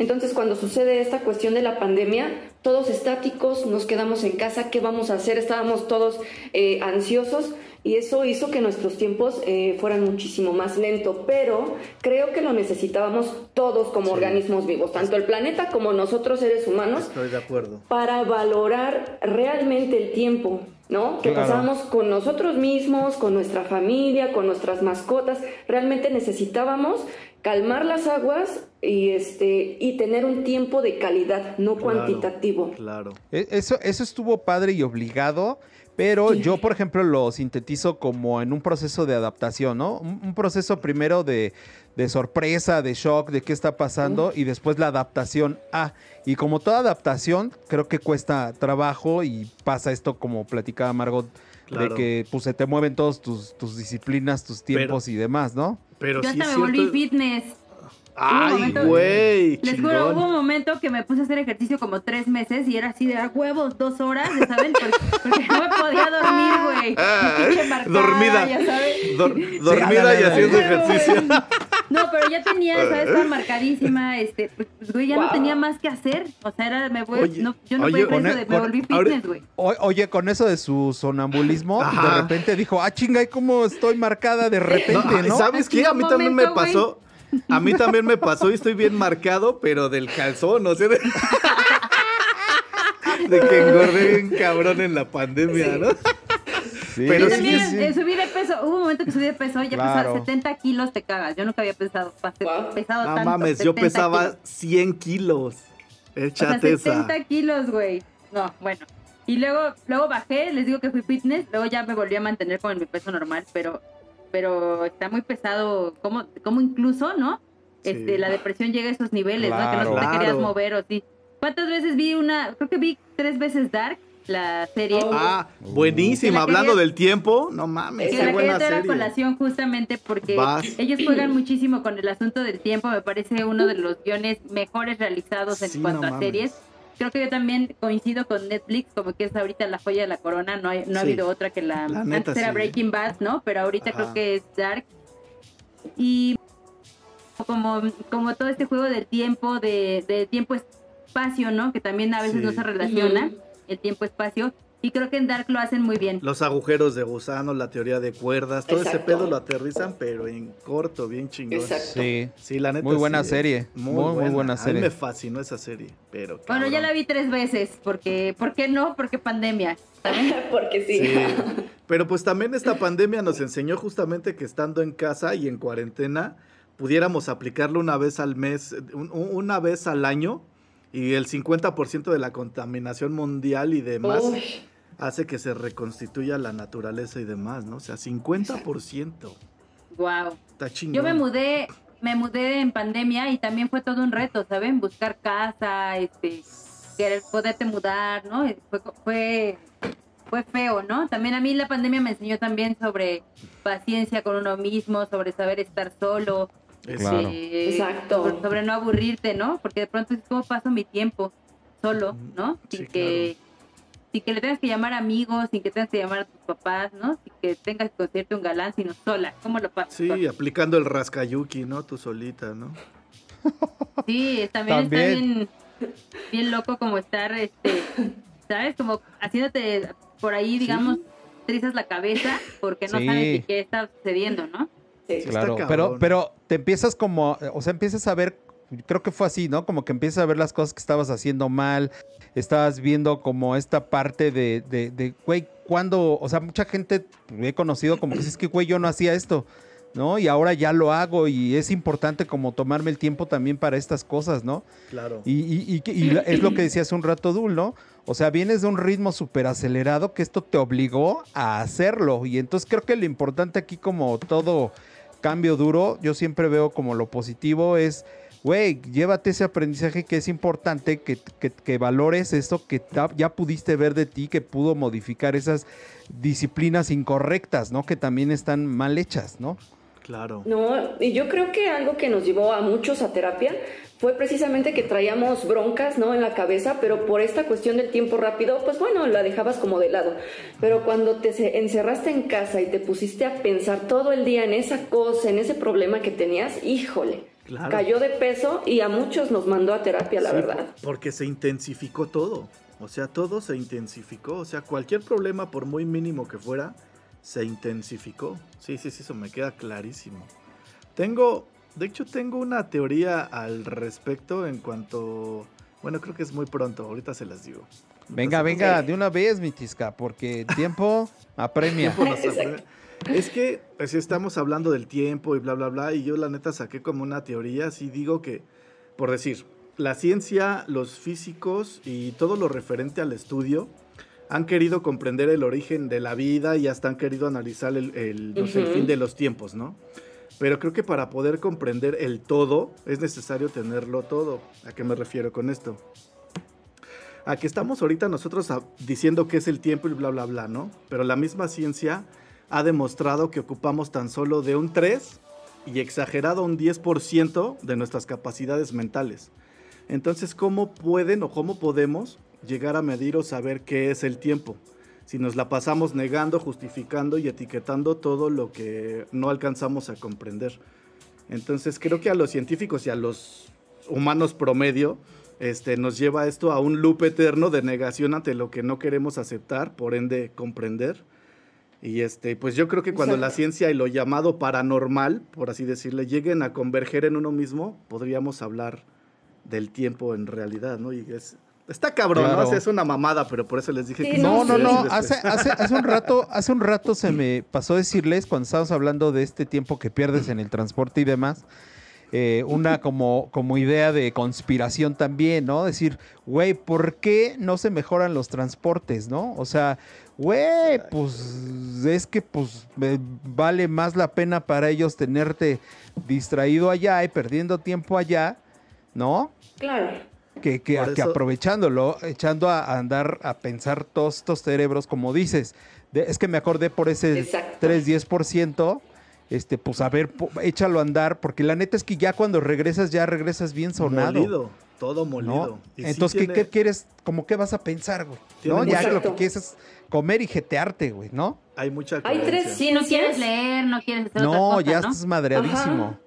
Entonces, cuando sucede esta cuestión de la pandemia, todos estáticos, nos quedamos en casa, ¿qué vamos a hacer? Estábamos todos eh, ansiosos y eso hizo que nuestros tiempos eh, fueran muchísimo más lento, pero creo que lo necesitábamos todos como organismos vivos, tanto el planeta como nosotros seres humanos, Estoy de acuerdo. para valorar realmente el tiempo, ¿no? Que Claro. pasamos con nosotros mismos, con nuestra familia, con nuestras mascotas. Realmente necesitábamos calmar las aguas y este y tener un tiempo de calidad, no Claro, cuantitativo. Claro. E- Eso, eso estuvo padre y obligado, pero yo, por ejemplo, lo sintetizo como en un proceso de adaptación, ¿no? Un, un proceso primero de, de sorpresa, de shock, de qué está pasando, y después la adaptación a. Y como toda adaptación, creo que cuesta trabajo y pasa esto como platicaba Margot, Claro. de que pues se te mueven todos tus, tus disciplinas, tus tiempos y demás, ¿no? Pero Yo sí hasta es me volví cierto- fitness. Ay, momento- güey. Les juro, hubo un momento que me puse a hacer ejercicio como tres meses y era así de a huevos, dos horas, ya saben, porque, porque no me podía dormir, güey. Mi pinche marcada, Dormida. ya sabes. Dor- dormida y haciendo ejercicio. No, pero ya tenía, ¿sabes? Estaba marcadísima, este, pues, güey, ya no tenía más que hacer. O sea, era, me voy, Oye, no, yo no oye, podía con de, me con- volví fitness, güey. O- oye, con eso de su sonambulismo, Ajá. de repente dijo, ah, chinga, ¿y cómo estoy marcada de repente, No, no? ¿Sabes qué? A mí también me güey. pasó. A mí también me pasó y estoy bien marcado, pero del calzón, o sea, de, <laughs> de que engordé bien cabrón en la pandemia, ¿no? Sí, Pero Yo también sí. eh, subí de peso, hubo un momento que subí de peso, ya Claro. pesaba 70 kilos, te cagas. Yo nunca había pesado, Wow. pesado No tanto. mames, yo 70 pesaba kilos. 100 kilos. O sea, Échate esa. 70 kilos, güey. No, bueno. Y luego, luego bajé, les digo que fui fitness, luego ya me volví a mantener con mi peso normal, pero, pero está muy pesado, como, como incluso, ¿no? Sí. Este, la depresión llega a esos niveles, ¿no? Que no Claro. te querías Claro. mover o sí. ¿Cuántas veces vi una, creo que vi tres veces Dark, la serie? Oh. Ah, buenísima. quería- Hablando del tiempo, no mames, que qué la buena quería traer a serie. colación justamente porque Vas. ellos juegan muchísimo con el asunto del tiempo. Me parece uno de los guiones mejores realizados en Sí, cuanto no a mames. series. Creo que yo también coincido con Netflix, como que es ahorita la joya de la corona. No, hay, no ha habido otra que la. La neta, antes era sí. Breaking Bad, ¿no? Pero ahorita Ajá. creo que es Dark. Y como, como todo este juego del tiempo, de, de tiempo-espacio, ¿no? Que también a veces Sí. no se relaciona. El tiempo-espacio. Y creo que en Dark lo hacen muy bien. Los agujeros de gusano, la teoría de cuerdas, todo ese pedo lo aterrizan, pero en corto, bien chingón. Exacto. Sí. Sí, la neta. Muy buena sí, serie, muy, muy buena A serie. mí me fascinó esa serie, pero. Bueno, ya la vi tres veces, porque, ¿por qué no? Porque pandemia. <laughs> Porque sí. Sí. Pero pues también esta pandemia nos enseñó justamente que estando en casa y en cuarentena pudiéramos aplicarlo una vez al mes, un- un- una vez al año y el 50% de la contaminación mundial y demás Uy, hace que se reconstituya la naturaleza y demás, ¿no? O sea, 50%. Wow. Está chingón. Yo me mudé, me mudé en pandemia y también fue todo un reto, ¿saben? Buscar casa, este, querer poderte mudar, ¿no? Fue, fue, fue feo, ¿no? También a mí la pandemia me enseñó también sobre paciencia con uno mismo, sobre saber estar solo, Claro. Exacto. Sobre, sobre no aburrirte, ¿no? Porque de pronto es como paso mi tiempo solo, ¿no? Sí, Sin que sin que le tengas que llamar amigos, sin que tengas que llamar a tus papás, ¿no? Sin que tengas que conseguirte un galán, sino sola. ¿Cómo lo pasas? Sí, sola? aplicando el rascayuki, ¿no? Tú solita, ¿no? <laughs> Sí, también, También. está bien, bien loco como estar, este, ¿sabes? Como haciéndote por ahí, digamos, trizas la cabeza porque no Sí. sabes ni qué está sucediendo, ¿no? Sí. Claro, pero, pero te empiezas como, o sea, empiezas a ver, creo que fue así, ¿no? Como que empiezas a ver las cosas que estabas haciendo mal, estabas viendo como esta parte de, de, de, güey, cuando, o sea, mucha gente he conocido como que dices que, güey, yo no hacía esto, ¿no? Y ahora ya lo hago y es importante como tomarme el tiempo también para estas cosas, ¿no? Claro. Y, y- y es lo que decía hace un rato Dul, ¿no? O sea, vienes de un ritmo súper acelerado que esto te obligó a hacerlo. Y entonces creo que lo importante aquí, como todo cambio duro, yo siempre veo como lo positivo es, güey, llévate ese aprendizaje que es importante, que, que- que valores eso que ya pudiste ver de ti, que pudo modificar esas disciplinas incorrectas, ¿no? Que también están mal hechas, ¿no? Claro. No, y yo creo que algo que nos llevó a muchos a terapia fue precisamente que traíamos broncas, ¿no? En la cabeza, pero por esta cuestión del tiempo rápido, pues bueno, la dejabas como de lado. Pero cuando te encerraste en casa y te pusiste a pensar todo el día en esa cosa, en ese problema que tenías, híjole, Claro. cayó de peso y a muchos nos mandó a terapia, la Sí, verdad. Porque se intensificó todo. O sea, todo se intensificó. O sea, cualquier problema, por muy mínimo que fuera, se intensificó. Sí, sí, sí, eso me queda clarísimo. Tengo, de hecho, tengo una teoría al respecto en cuanto, bueno, creo que es muy pronto, ahorita se las digo. Venga, venga, de una vez, mi tisca, porque tiempo <laughs> apremia. Tiempo nos apremia. Es que pues, estamos hablando del tiempo y bla, bla, bla, y yo la neta saqué como una teoría, así digo que, por decir, la ciencia, los físicos y todo lo referente al estudio han querido comprender el origen de la vida y hasta han querido analizar el, el, no sé, el fin de los tiempos, ¿no? Pero creo que para poder comprender el todo es necesario tenerlo todo. ¿A qué me refiero con esto? A que estamos ahorita nosotros diciendo qué es el tiempo y bla, bla, bla, ¿no? Pero la misma ciencia ha demostrado que ocupamos tan solo de un 3 y exagerado un 10% de nuestras capacidades mentales. Entonces, ¿cómo pueden o cómo podemos llegar a medir o saber qué es el tiempo? Si nos la pasamos negando, justificando y etiquetando todo lo que no alcanzamos a comprender. Entonces, creo que a los científicos y a los humanos promedio este, nos lleva esto a un loop eterno de negación ante lo que no queremos aceptar, por ende comprender. Y este, pues yo creo que cuando la ciencia y lo llamado paranormal, por así decirle, lleguen a converger en uno mismo, podríamos hablar del tiempo en realidad, ¿no? Y es, está cabrón, ¿no? Claro. O sea, es una mamada, pero por eso les dije Sí, que No, no, no. sí, Hace, sí. hace, hace un rato, hace un rato se me pasó decirles cuando estábamos hablando de este tiempo que pierdes en el transporte y demás. eh, una como, como idea de conspiración también, ¿no? Decir, güey, ¿por qué no se mejoran los transportes, no? O sea, güey, pues es que pues me- vale más la pena para ellos tenerte distraído allá y perdiendo tiempo allá, ¿no? Claro. Que, que, que aprovechándolo, echando a, andar a pensar todos estos cerebros, como dices. De- es que me acordé por ese Exacto. 3-10%, este, pues a ver, po- échalo a andar, porque la neta es que ya cuando regresas, ya regresas bien sonado. Molido, todo molido. ¿no? Y sí Entonces, ¿qué, tiene- qué quieres? ¿Cómo qué vas a pensar, güey? ¿No? Ya lo que quieres es comer y jetearte, güey, ¿no? Hay mucha Hay tres. Si no quieres leer, no quieres hacer No, otra cosa, ya ¿no? estás madreadísimo. Ajá.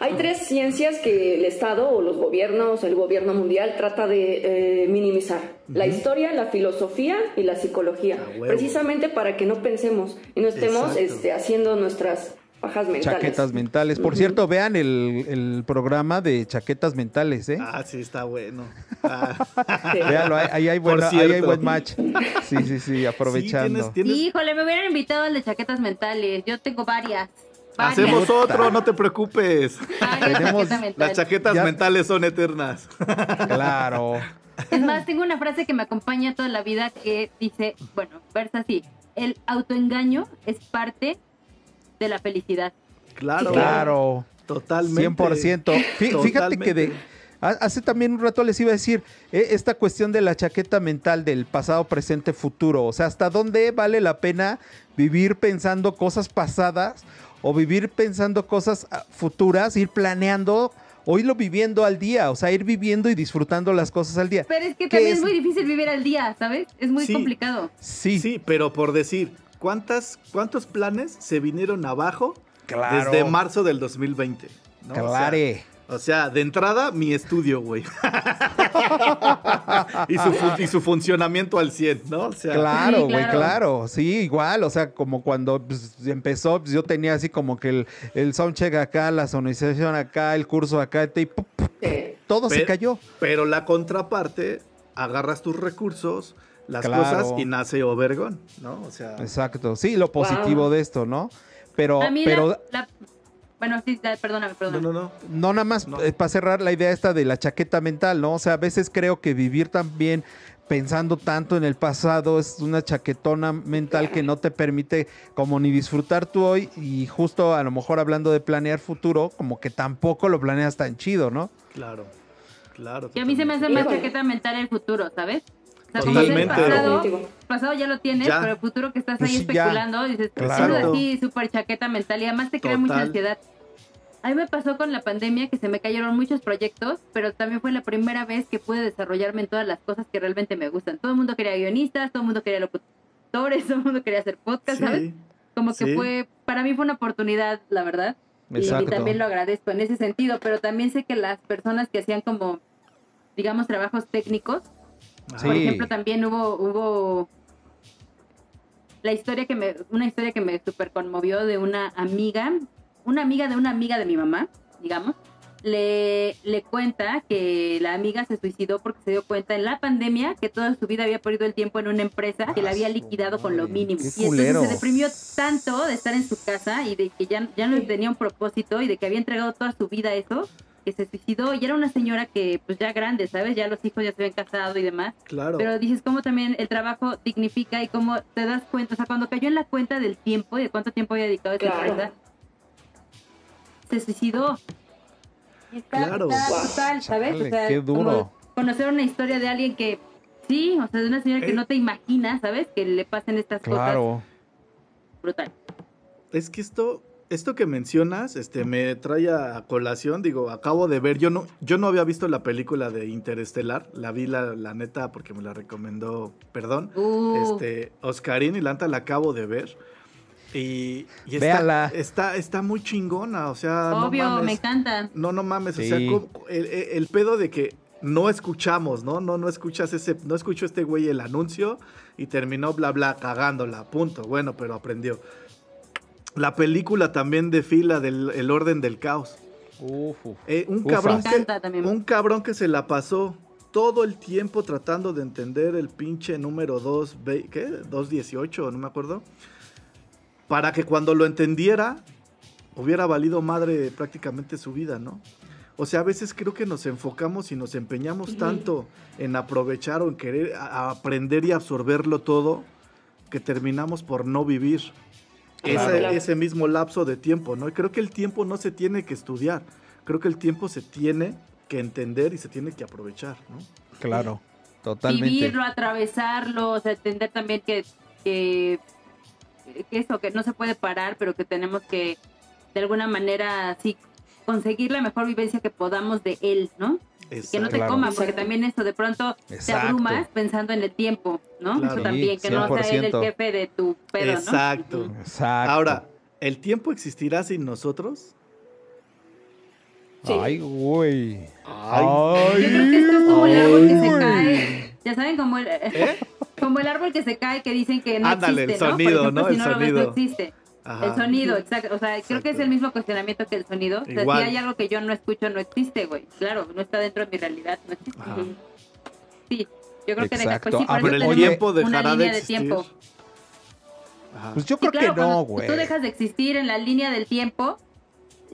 Hay tres ciencias que el Estado o los gobiernos, el gobierno mundial trata de eh, minimizar. La historia, la filosofía y la psicología. A huevo. Precisamente para que no pensemos y no estemos este, haciendo nuestras bajas mentales. Chaquetas mentales. Por cierto, vean el, el programa de chaquetas mentales, ¿eh? Ah, sí, está bueno. Ah. <laughs> Sí. Véanlo, ahí, ahí hay, buena- ahí hay buen match. Sí, sí, sí, aprovechando. Sí, tienes- tienes- Híjole, me hubieran invitado al de chaquetas mentales. Yo tengo varias. Varias, Hacemos otro, no te preocupes. varias Tenemos- chaquetas mentales. Las chaquetas Ya- mentales son eternas. Claro. Es más, tengo una frase que me acompaña toda la vida que dice, bueno, versa así, el autoengaño es parte de la felicidad. Claro. Claro. Totalmente. 100%. Fí- Fíjate que de, hace también un rato les iba a decir, eh, esta cuestión de la chaqueta mental del pasado, presente, futuro. O sea, ¿hasta dónde vale la pena vivir pensando cosas pasadas o vivir pensando cosas ah, futuras, ir planeando o irlo viviendo al día? O sea, ir viviendo y disfrutando las cosas al día. Pero es que ¿Qué también es? es? muy difícil vivir al día, ¿sabes? Es muy Sí. complicado. Sí, Sí, pero por decir, ¿cuántas, ¿cuántos planes se vinieron abajo Claro. desde marzo del 2020? ¿no? O sea, clare. O sea, de entrada, mi estudio, güey. <laughs> y, su y su funcionamiento al 100, ¿no? O sea, Claro, Sí, güey, claro. claro. Sí, igual, o sea, como cuando pues, empezó, pues, yo tenía así como que el, el soundcheck acá, la sonorización acá, el curso acá, y pu- pu- Sí. todo se cayó. Pero la contraparte, agarras tus recursos, las Claro. cosas y nace Obergón, ¿no? O sea, Exacto, sí, lo positivo Wow. de esto, ¿no? Pero, A mí pero la, la- Bueno, sí, da- perdóname, no, perdóname. no, no. no nada más No. para cerrar la idea esta de la chaqueta mental, ¿no? O sea, a veces creo que vivir también pensando tanto en el pasado es una chaquetona mental que no te permite como ni disfrutar tú hoy y justo a lo mejor hablando de planear futuro, como que tampoco lo planeas tan chido, ¿no? Claro, claro. Y a mí se me hace más chaqueta mental el futuro, ¿sabes? O sea, como es el Totalmente. pasado, Definitivo. pasado ya lo tienes, Ya. pero el futuro que estás Pues ahí sí, ya. especulando, dices, Claro. es así, súper chaqueta mental y además te crea mucha ansiedad. A mí me pasó con la pandemia que se me cayeron muchos proyectos, pero también fue la primera vez que pude desarrollarme en todas las cosas que realmente me gustan. Todo el mundo quería guionistas, todo el mundo quería locutores, <laughs> todo el mundo quería hacer podcast, ¿sabes? Como que sí. fue, para mí fue una oportunidad, la verdad. Y, y Exacto. también lo agradezco en ese sentido, pero también sé que las personas que hacían como, digamos, trabajos técnicos, Sí. por ejemplo, también hubo, hubo la historia que me, una historia que me super conmovió de una amiga, una amiga de una amiga de mi mamá, digamos, le, le cuenta que la amiga se suicidó porque se dio cuenta en la pandemia que toda su vida había perdido el tiempo en una empresa que la había liquidado con lo mínimo. qué Y entonces culero. se deprimió tanto de estar en su casa y de que ya, ya no tenía un propósito y de que había entregado toda su vida a eso, que se suicidó y era una señora que pues ya grande, ¿sabes? Ya los hijos ya se habían casado y demás. Claro. Pero dices cómo también el trabajo dignifica y cómo te das cuenta, o sea, cuando cayó en la cuenta del tiempo y de cuánto tiempo había dedicado a esa Claro. empresa, se suicidó. Está, Claro. está brutal, ¿sabes? Chale, o sea, qué duro. conocer una historia de alguien que, sí, o sea, de una señora que Eh. no te imaginas, ¿sabes? Que le pasen estas cosas. Claro. Brutal. Es que esto, esto que mencionas, este, me trae a colación, digo, acabo de ver, yo no, yo no había visto la película de Interestelar, la vi la, la neta porque me la recomendó, perdón, Uh, este, Oscarín y Lanta la acabo de ver. Y, y está, Véala. está, está muy chingona, o sea, obvio, no mames. me encanta. No, no mames, o Sí. sea, como- el, el- pedo de que no escuchamos, ¿no? No, no escuchas ese, no escuchó este güey el anuncio y terminó bla bla cagándola, punto. Bueno, pero aprendió. La película también de fila del El orden del caos. Uf, uf. Eh, un Ufa. cabrón que, un cabrón que se la pasó todo el tiempo tratando de entender el pinche número 2, ¿qué? 218, no me acuerdo. Para que cuando lo entendiera, hubiera valido madre prácticamente su vida, ¿no? O sea, a veces creo que nos enfocamos y nos empeñamos tanto en aprovechar o en querer aprender y absorberlo todo que terminamos por no vivir Claro. ese, ese mismo lapso de tiempo, ¿no? Y creo que el tiempo no se tiene que estudiar, creo que el tiempo se tiene que entender y se tiene que aprovechar, ¿no? Claro. Totalmente. Vivirlo, atravesarlo, o sea, entender también que, que, que eso, que no se puede parar, pero que tenemos que, de alguna manera, sí, conseguir la mejor vivencia que podamos de él, ¿no? que no te Claro. coma, porque Exacto. también eso de pronto te Exacto. abrumas pensando en el tiempo, ¿no? Claro. Eso también, que no sea él el 100%. jefe de tu pedo, ¿no? Exacto. Ujú. Exacto. Ahora, ¿el tiempo existirá sin nosotros? Sí. Ay, güey. Ay. Yo creo que esto es como el árbol que se cae. Ya saben, como el, ¿Eh? Como el árbol que se cae que dicen que no Ándale, el existe, ¿no? sonido, Por ejemplo, ¿no? si El no lo ves, sonido. no existe. Ajá. El sonido, exacto. O sea, creo que es el mismo cuestionamiento que el sonido. O sea, Igual. si hay algo que yo no escucho, no existe, güey. Claro, no está dentro de mi realidad, no existe. Ajá. Sí, yo creo que pues sí, por Ah, Pero el tiempo dejará una de línea de existir. tiempo. Ajá. Pues yo Sí, creo claro, que no, güey. Tú dejas de existir en la línea del tiempo,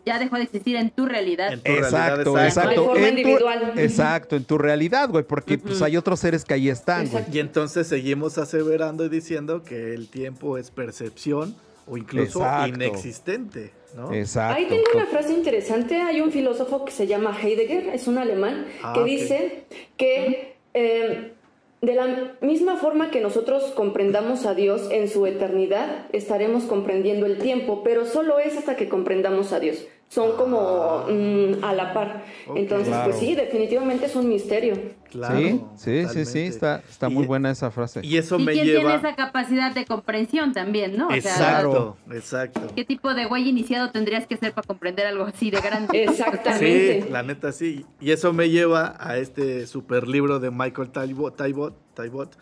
ya dejó de existir en tu realidad. En tu realidad, Exacto, exacto. exacto. De forma En tu- individual. exacto, en tu realidad, güey, porque pues hay otros seres que ahí están, güey. Exacto. Y entonces seguimos aseverando y diciendo que el tiempo es percepción o incluso Exacto. inexistente, ¿no? Exacto. Ahí tengo una frase interesante. Hay un filósofo que se llama Heidegger, es un alemán, Ah, que dice que eh, de la misma forma que nosotros comprendamos a Dios en su eternidad, estaremos comprendiendo el tiempo, pero solo es hasta que comprendamos a Dios. Son como mm, a la par. Entonces, Claro. pues sí, definitivamente es un misterio. Claro, sí, sí, sí, sí, está, está Y- muy buena esa frase. Y eso ¿Y me quién tiene lleva. esa capacidad de comprensión también, no? O sea, Exacto, exacto. ¿qué tipo de güey iniciado tendrías que ser para comprender algo así de grande? <laughs> Exactamente. Sí, la neta sí. Y eso me lleva a este super libro de Michael Talbot, Talbot, Talbot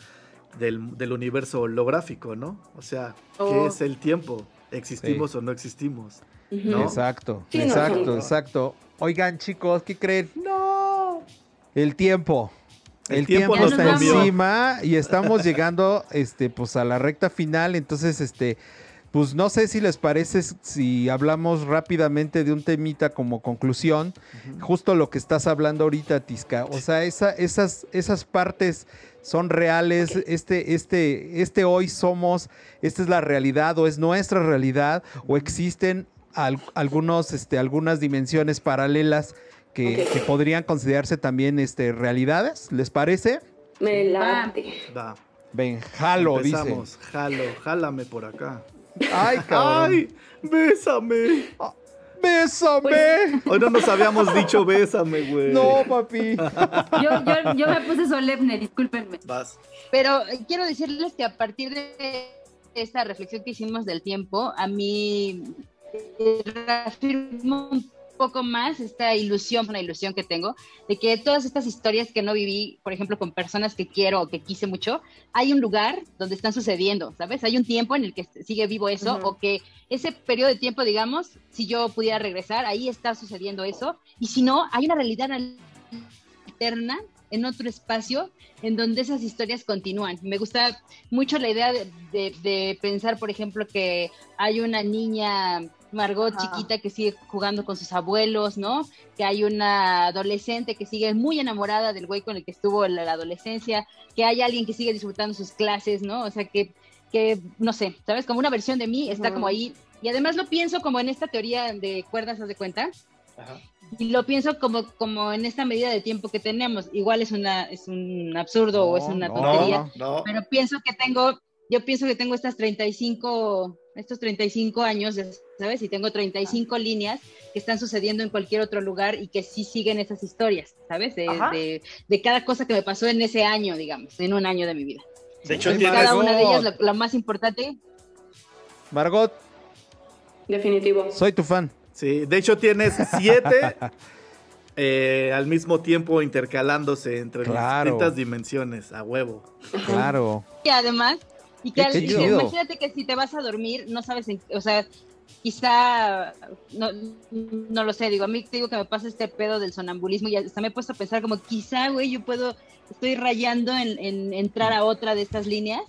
del, del universo holográfico, ¿no? O sea, ¿qué Oh. es el tiempo? ¿Existimos o no existimos? Exacto, Sí, exacto, exacto. Oigan, chicos, ¿qué creen? No. El tiempo. El El, tiempo tiempo, nos está encima y estamos llegando <laughs> este pues a la recta final, entonces este pues no sé si les parece si hablamos rápidamente de un temita como conclusión, justo lo que estás hablando ahorita, Tisca. O sea, esa, esas, esas partes son reales, este, este, este hoy somos, esta es la realidad o es nuestra realidad o existen al- algunos, este, algunas dimensiones paralelas que, podrían considerarse también este, realidades, ¿les parece? Me late. Va. Ven, jalo, dice. Jalo, jálame por acá. Ay, cabrón. ¡Ay! ¡Bésame! ¡Bésame! Hoy no nos habíamos dicho bésame, güey. No, papi. <laughs> Yo, yo, yo me puse solemne, discúlpenme. Vas. Pero eh, quiero decirles que a partir de esta reflexión que hicimos del tiempo, a mí reafirmo un poco más esta ilusión, una ilusión que tengo, de que todas estas historias que no viví, por ejemplo, con personas que quiero o que quise mucho, hay un lugar donde están sucediendo, ¿sabes? Hay un tiempo en el que sigue vivo eso, Ujú. o que ese periodo de tiempo, digamos, si yo pudiera regresar, ahí está sucediendo eso, y si no, hay una realidad alterna en otro espacio en donde esas historias continúan. Me gusta mucho la idea de, de- de pensar, por ejemplo, que hay una niña Margot Ajá. chiquita que sigue jugando con sus abuelos, ¿no? Que hay una adolescente que sigue muy enamorada del güey con el que estuvo en la, la adolescencia, que hay alguien que sigue disfrutando sus clases, ¿no? O sea, que, que no sé, ¿sabes? Como una versión de mí está como ahí. Y además lo pienso como en esta teoría de cuerdas, ¿haz de cuenta? Y lo pienso como, como en esta medida de tiempo que tenemos. Igual es una es un absurdo o es No, una no, tontería, No, pero pienso que tengo, yo pienso que tengo estas 35, estos 35 años, ¿sabes? Y tengo 35 líneas que están sucediendo en cualquier otro lugar y que sí siguen esas historias, ¿sabes? De, Ajá. de, de cada cosa que me pasó en ese año, digamos, en un año de mi vida. De hecho, tienes, Cada una de ellas, Margot. la, la más importante, Margot, Definitivo. soy tu fan. Sí, de hecho tienes siete <laughs> eh, al mismo tiempo intercalándose entre las distintas dimensiones, a huevo. Claro. y además, y que al- imagínate que si te vas a dormir, no sabes, en- o sea, quizá, no, no lo sé, digo, a mí te digo que me pasa este pedo del sonambulismo y hasta me he puesto a pensar como quizá, güey, yo puedo, estoy rayando en, en entrar a otra de estas líneas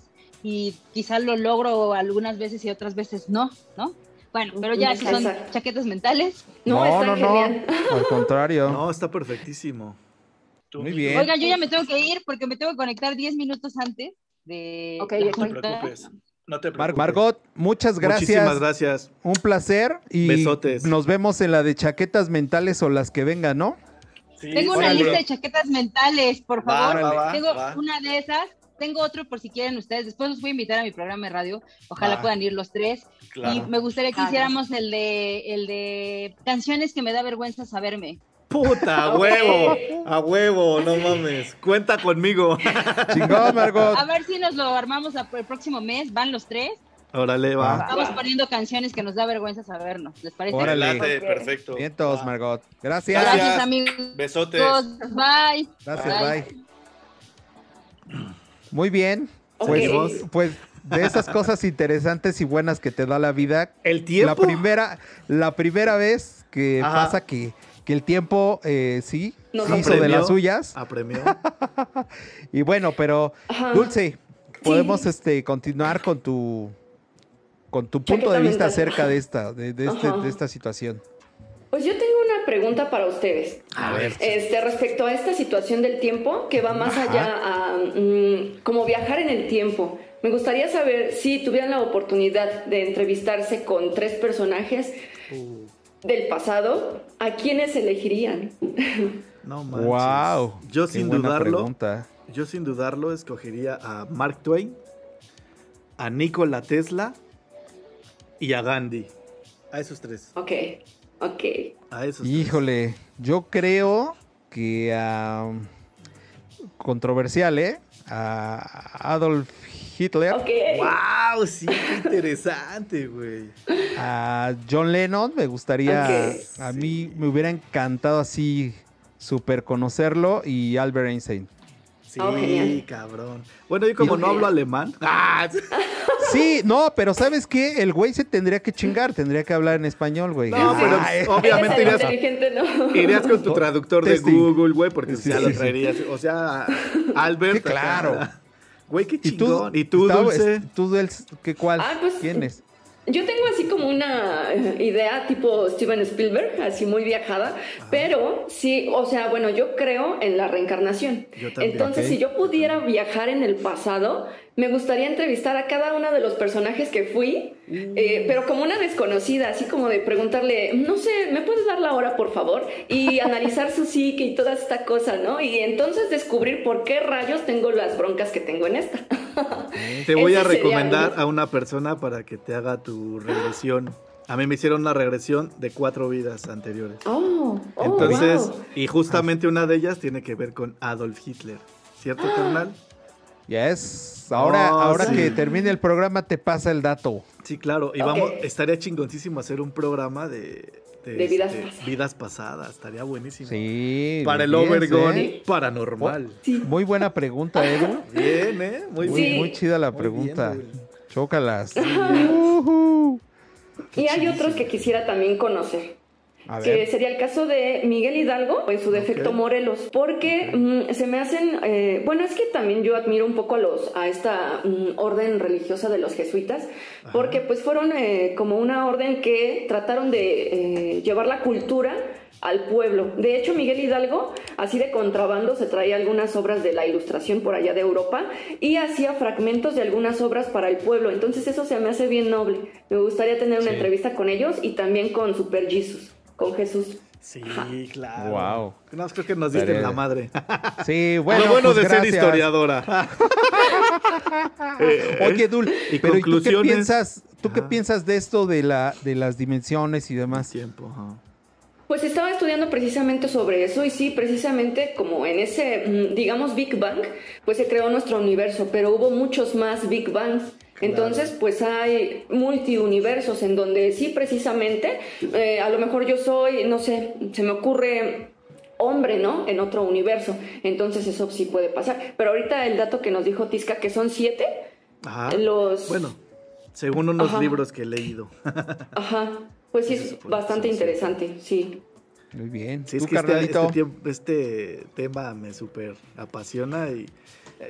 y quizá lo logro algunas veces y otras veces no, ¿no? Bueno, pero ya esas son chaquetas mentales. No, no, no. genial. Al contrario. No, está perfectísimo. Muy bien. Oigan, yo ya me tengo que ir porque me tengo que conectar 10 minutos antes de Ok. No te preocupes. No te preocupes. Margot, muchas gracias. Muchísimas gracias. Un placer y Besotes. nos vemos en la de chaquetas mentales o las que vengan, ¿no? Sí, Tengo una órale. lista de chaquetas mentales, por favor. va, va, Tengo va. una de esas. Tengo otro por si quieren ustedes. Después los voy a invitar a mi programa de radio. Ojalá puedan ir los tres. Y me gustaría que hiciéramos el de, el de canciones que me da vergüenza saberme. Puta, a huevo, a huevo, no mames. Cuenta conmigo. Chingón, Margot. A ver si nos lo armamos el próximo mes. Van los tres. Órale, va. Vamos poniendo canciones que nos da vergüenza sabernos. ¿Les parece? Órale. Ok. perfecto. Vientos. Margot. Gracias. Gracias, Gracias. amigos. Besotes. Bye. Gracias, Bye. bye. Muy bien. Pues, pues de esas cosas interesantes y buenas que te da la vida, El tiempo. la primera, la primera vez que Ajá. pasa que, que el tiempo eh, sí, hizo de las suyas. Apremió. <laughs> Y bueno, pero Ajá. Dulce, podemos este continuar con tu con tu punto de vista acerca de esta, de, de este- de esta situación. Pues yo tengo una pregunta para ustedes. A ver. Este, respecto a esta situación del tiempo, que va más allá a mm, como viajar en el tiempo. Me gustaría saber si tuvieran la oportunidad de entrevistarse con tres personajes del pasado, ¿a quiénes elegirían? No manches. Wow. Yo qué sin buena dudarlo, pregunta. yo sin dudarlo escogería a Mark Twain, a Nikola Tesla y a Gandhi. A esos tres. Ok, ok. A esos Híjole, yo creo que ah, controversial, ¿eh? A Adolf Hitler. ¡Wow! Sí, qué interesante, güey. a John Lennon, me gustaría, Ok. a mí me hubiera encantado así super conocerlo y Albert Einstein. Sí, Oh, cabrón. Bueno, yo como no hablo alemán. ¡Ah! <laughs> Sí, no, pero ¿sabes qué? El güey se tendría que chingar, tendría que hablar en español, güey. No, pero Ay, obviamente Eres irías, ¿no? irías con tu traductor de Testing. Google, güey, porque Sí, ya sí, lo sí. traerías. O sea, Albert. Claro. Güey, qué ¿Y tú? chingón. ¿Y tú, Dulce? ¿Tú, Dulce, qué cuál? Ah, pues, ¿Quién es? Yo tengo así como una eh, idea tipo Steven Spielberg, así muy viajada, pero sí, o sea, bueno, yo creo en la reencarnación. Yo también. Entonces, si yo pudiera viajar en el pasado, me gustaría entrevistar a cada uno de los personajes que fui, eh, pero como una desconocida, así como de preguntarle, no sé, ¿me puedes dar la hora, por favor? Y <laughs> analizar su psique y toda esta cosa, ¿no? Y entonces descubrir por qué rayos tengo las broncas que tengo en esta. Te voy a Ese recomendar a una persona para que te haga tu regresión. A mí me hicieron una regresión de cuatro vidas anteriores. Oh, oh, Entonces, wow. y justamente una de ellas tiene que ver con Adolf Hitler. ¿Cierto, carnal? Yes. Ahora, Oh, ahora sí. que termine el programa te pasa el dato. Sí, claro. Y vamos, estaría chingoncísimo hacer un programa de, de vidas este, pasadas. vidas pasadas. Estaría buenísimo. Sí. Para el bien, Overgone ¿eh? paranormal. Muy buena pregunta, Edu. Bien, ¿eh? Muy Muy, bien. muy chida la Muy pregunta. bien. Chócalas. Y hay otros que quisiera también conocer. A que ver. sería el caso de Miguel Hidalgo en su defecto. Morelos, porque mm, se me hacen, eh, bueno, es que también yo admiro un poco a los a esta mm, orden religiosa de los jesuitas, porque pues fueron eh, como una orden que trataron de eh, llevar la cultura al pueblo. De hecho, Miguel Hidalgo, así de contrabando, se traía algunas obras de la ilustración por allá de Europa y hacía fragmentos de algunas obras para el pueblo. Entonces eso se me hace bien noble. Me gustaría tener una Sí. entrevista con ellos y también con Super Jesus, con Jesús. Sí, claro. Wow. No, creo que nos diste en la madre. Sí, bueno, Lo bueno pues de ser historiadora. <laughs> Oye, Dul, y pero ¿y tú qué piensas? ¿Tú qué piensas de esto de la de las dimensiones y demás? Tiempo, ajá. Pues estaba estudiando precisamente sobre eso y sí, precisamente como en ese, mm, digamos, Big Bang, pues se creó nuestro universo, pero hubo muchos más Big Bangs. Entonces, pues hay multiuniversos en donde sí, precisamente, eh, a lo mejor yo soy, no sé, se me ocurre hombre, ¿no? En otro universo. Entonces eso sí puede pasar. Pero ahorita el dato que nos dijo Tisca, que son siete, Ajá. los... Bueno, según unos Ajá. libros que he leído. <laughs> Ajá, pues sí es bastante interesante, sí. Muy bien. Sí, es ¿Tú, que este, este este tema me súper apasiona y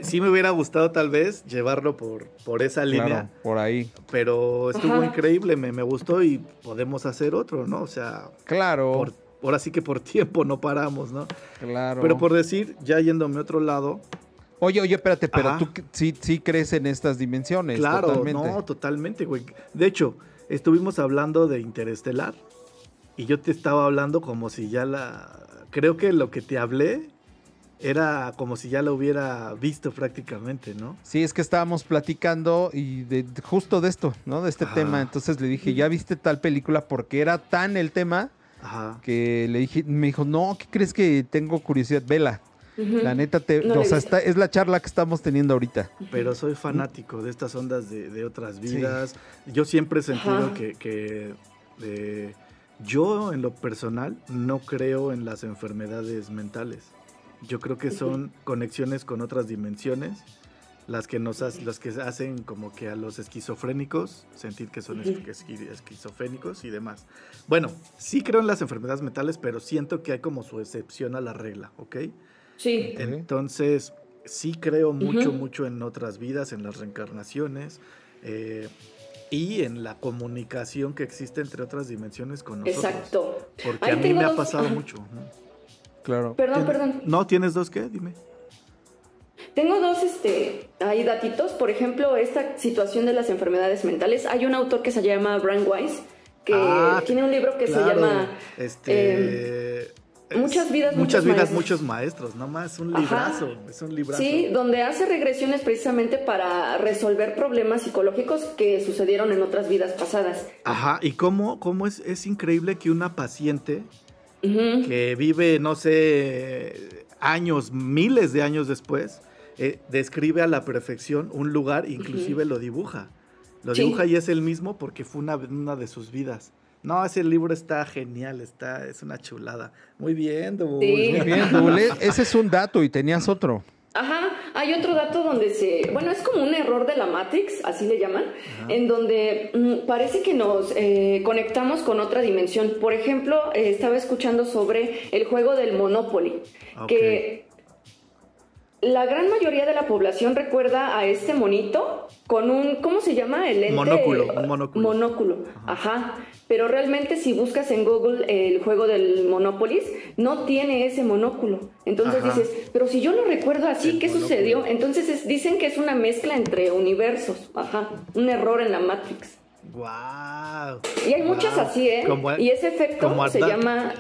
sí me hubiera gustado tal vez llevarlo por, por esa Claro, línea, por ahí. pero estuvo Ajá. increíble, me, me gustó y podemos hacer otro, ¿no? O sea, Claro, por, ahora sí que por <laughs> tiempo no paramos, ¿no? claro. Pero por decir, ya yéndome a otro lado, Oye, oye, espérate, pero Ajá. tú sí, sí crees en estas dimensiones. claro, totalmente. no, totalmente, güey. De hecho, estuvimos hablando de Interestelar y yo te estaba hablando como si ya la... Creo que lo que te hablé era como si ya la hubiera visto prácticamente, ¿no? Sí, es que estábamos platicando y de, de- justo de esto, ¿no? De este Ajá. tema. Entonces le dije, ¿ya viste tal película? Porque era tan el tema Ajá. que le dije, me dijo, no, ¿qué crees que tengo curiosidad? Vela. La neta, te, No o sea, está- es la charla que estamos teniendo ahorita. Pero soy fanático de estas ondas de, de otras vidas. Yo siempre he sentido Ajá. que, que, eh, yo en lo personal no creo en las enfermedades mentales. Yo creo que son conexiones con otras dimensiones las que nos las que hacen como que a los esquizofrénicos sentir que son esquizofrénicos y demás. Bueno, sí creo en las enfermedades mentales, pero siento que hay como su excepción a la regla, ¿ok? Sí. Entonces, sí creo mucho, Ujú. mucho en otras vidas, en las reencarnaciones eh, y en la comunicación que existe entre otras dimensiones con nosotros. exacto. Porque Ahí a mí me ha dos- pasado ajá. mucho. Claro. Perdón, ¿Tien- perdón. ¿No tienes dos qué? Dime. Tengo dos este, ahí datitos. Por ejemplo, esta situación de las enfermedades mentales. Hay un autor que se llama Brian Weiss, que Ah, tiene un libro que Claro, se llama Este, es- Muchas vidas, muchas muchos vidas, maestros. muchos maestros. No más, un Ajá. librazo. Es un librazo. Sí, donde hace regresiones precisamente para resolver problemas psicológicos que sucedieron en otras vidas pasadas. Ajá, y cómo, cómo es, es increíble que una paciente Que vive, no sé, años, miles de años después, eh, describe a la perfección un lugar, inclusive lo dibuja. Lo Sí. dibuja y es el mismo porque fue una, una de sus vidas. No, ese libro está genial, está, es una chulada. Muy bien, Dul, Sí. Muy bien, Dule. Ese es un dato y tenías otro. Ajá, hay otro dato donde se, bueno, es como un error de la Matrix, así le llaman, en donde mm, parece que nos eh, conectamos con otra dimensión. Por ejemplo, eh, estaba escuchando sobre el juego del Monopoly, que la gran mayoría de la población recuerda a este monito con un, ¿cómo se llama? El lente? Monóculo, un monóculo. Monóculo, ajá. Pero realmente si buscas en Google el juego del Monopolis, no tiene ese monóculo. Entonces Ajá. dices, pero si yo lo recuerdo así, El ¿qué monóculo. sucedió? Entonces es- dicen que es una mezcla entre universos, ajá, un error en la Matrix. Wow. Y hay muchas así, ¿eh? Como- y ese efecto se llama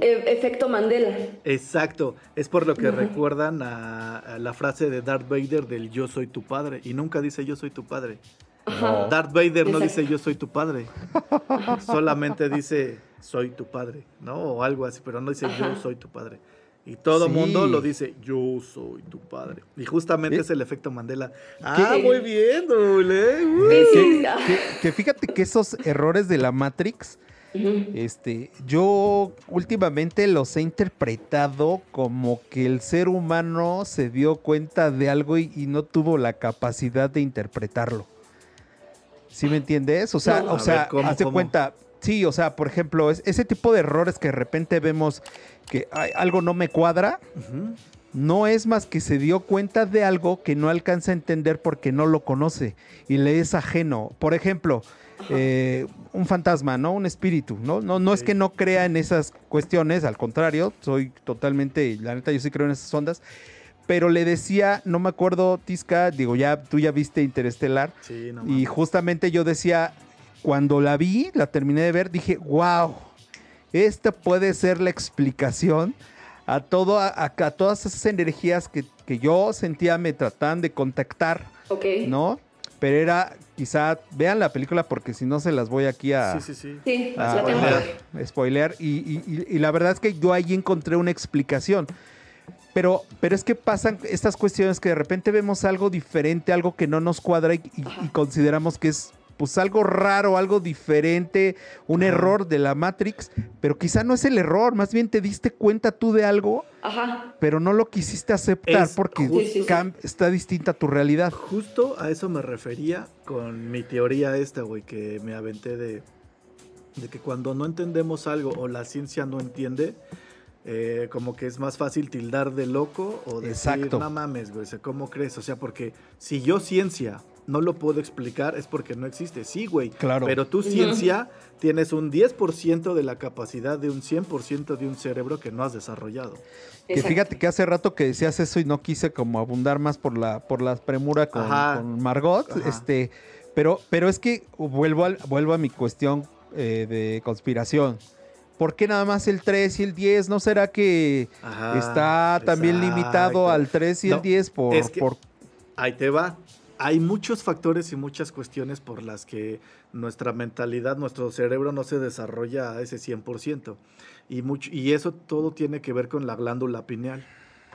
eh, efecto Mandela. Exacto, es por lo que recuerdan a, a la frase de Darth Vader del yo soy tu padre y nunca dice yo soy tu padre. Ajá. Darth Vader no dice yo soy tu padre, solamente dice soy tu padre, ¿no? O algo así, pero no dice yo soy tu padre. Y todo el Sí. mundo lo dice yo soy tu padre. Y justamente ¿Qué? es el efecto Mandela. Ah, muy bien, Dule. Uh. Sí, sí, Que, que- que fíjate que esos errores de la Matrix Este, yo últimamente los he interpretado como que el ser humano se dio cuenta de algo y, y no tuvo la capacidad de interpretarlo. ¿Sí me entiendes? O sea, No, o sea, ver, ¿cómo, haz de cómo? cuenta. Sí, o sea, por ejemplo, es- ese tipo de errores que de repente vemos que hay- algo no me cuadra, Ujú. No es más que se dio cuenta de algo que no alcanza a entender porque no lo conoce y le es ajeno. Por ejemplo, eh, un fantasma, ¿no? Un espíritu, ¿no? No, no es que no crea en esas cuestiones, al contrario, soy totalmente, la neta, yo sí creo en esas ondas. Pero le decía, no me acuerdo, Tisca, digo, ya tú ya viste Interestelar, Sí, no y justamente yo decía, cuando la vi, la terminé de ver, dije, wow, esta puede ser la explicación a, todo, a, a- todas esas energías que, que yo sentía me trataban de contactar, Ok. ¿no? Pero era, quizá, vean la película porque si no se las voy aquí a, Sí, sí, sí. Sí, a- la tengo. spoilear. a spoilear. Y, y- y- y la verdad es que yo ahí encontré una explicación. Pero, pero es que pasan estas cuestiones que de repente vemos algo diferente, algo que no nos cuadra y, y- y consideramos que es pues algo raro, algo diferente, un Ajá. error de la Matrix, pero quizá no es el error, más bien te diste cuenta tú de algo, Ajá. pero no lo quisiste aceptar Es porque está distinta tu realidad. Justo a eso me refería con mi teoría esta, güey, que me aventé de, de que cuando no entendemos algo o la ciencia no entiende, eh, como que es más fácil tildar de loco o decir, Exacto. no mames, güey, ¿cómo crees? O sea, porque si yo ciencia no lo puedo explicar es porque no existe. Sí, güey. Claro. Pero tú Ujú. ciencia tienes un 10% de la capacidad de un 100% de un cerebro que no has desarrollado. Que fíjate que hace rato que decías eso y no quise como abundar más por la, por la premura con, Margot. Ajá. Este, pero, pero es que vuelvo, al- vuelvo a mi cuestión eh, de conspiración. ¿Por qué nada más el 3 y el 10? ¿No será que Ajá, está también exacto. limitado al 3 y No, el 10 por, es que- por- Ahí te va. Hay muchos factores y muchas cuestiones por las que nuestra mentalidad, nuestro cerebro no se desarrolla a ese 100%. Y, mucho, y eso todo tiene que ver con la glándula pineal.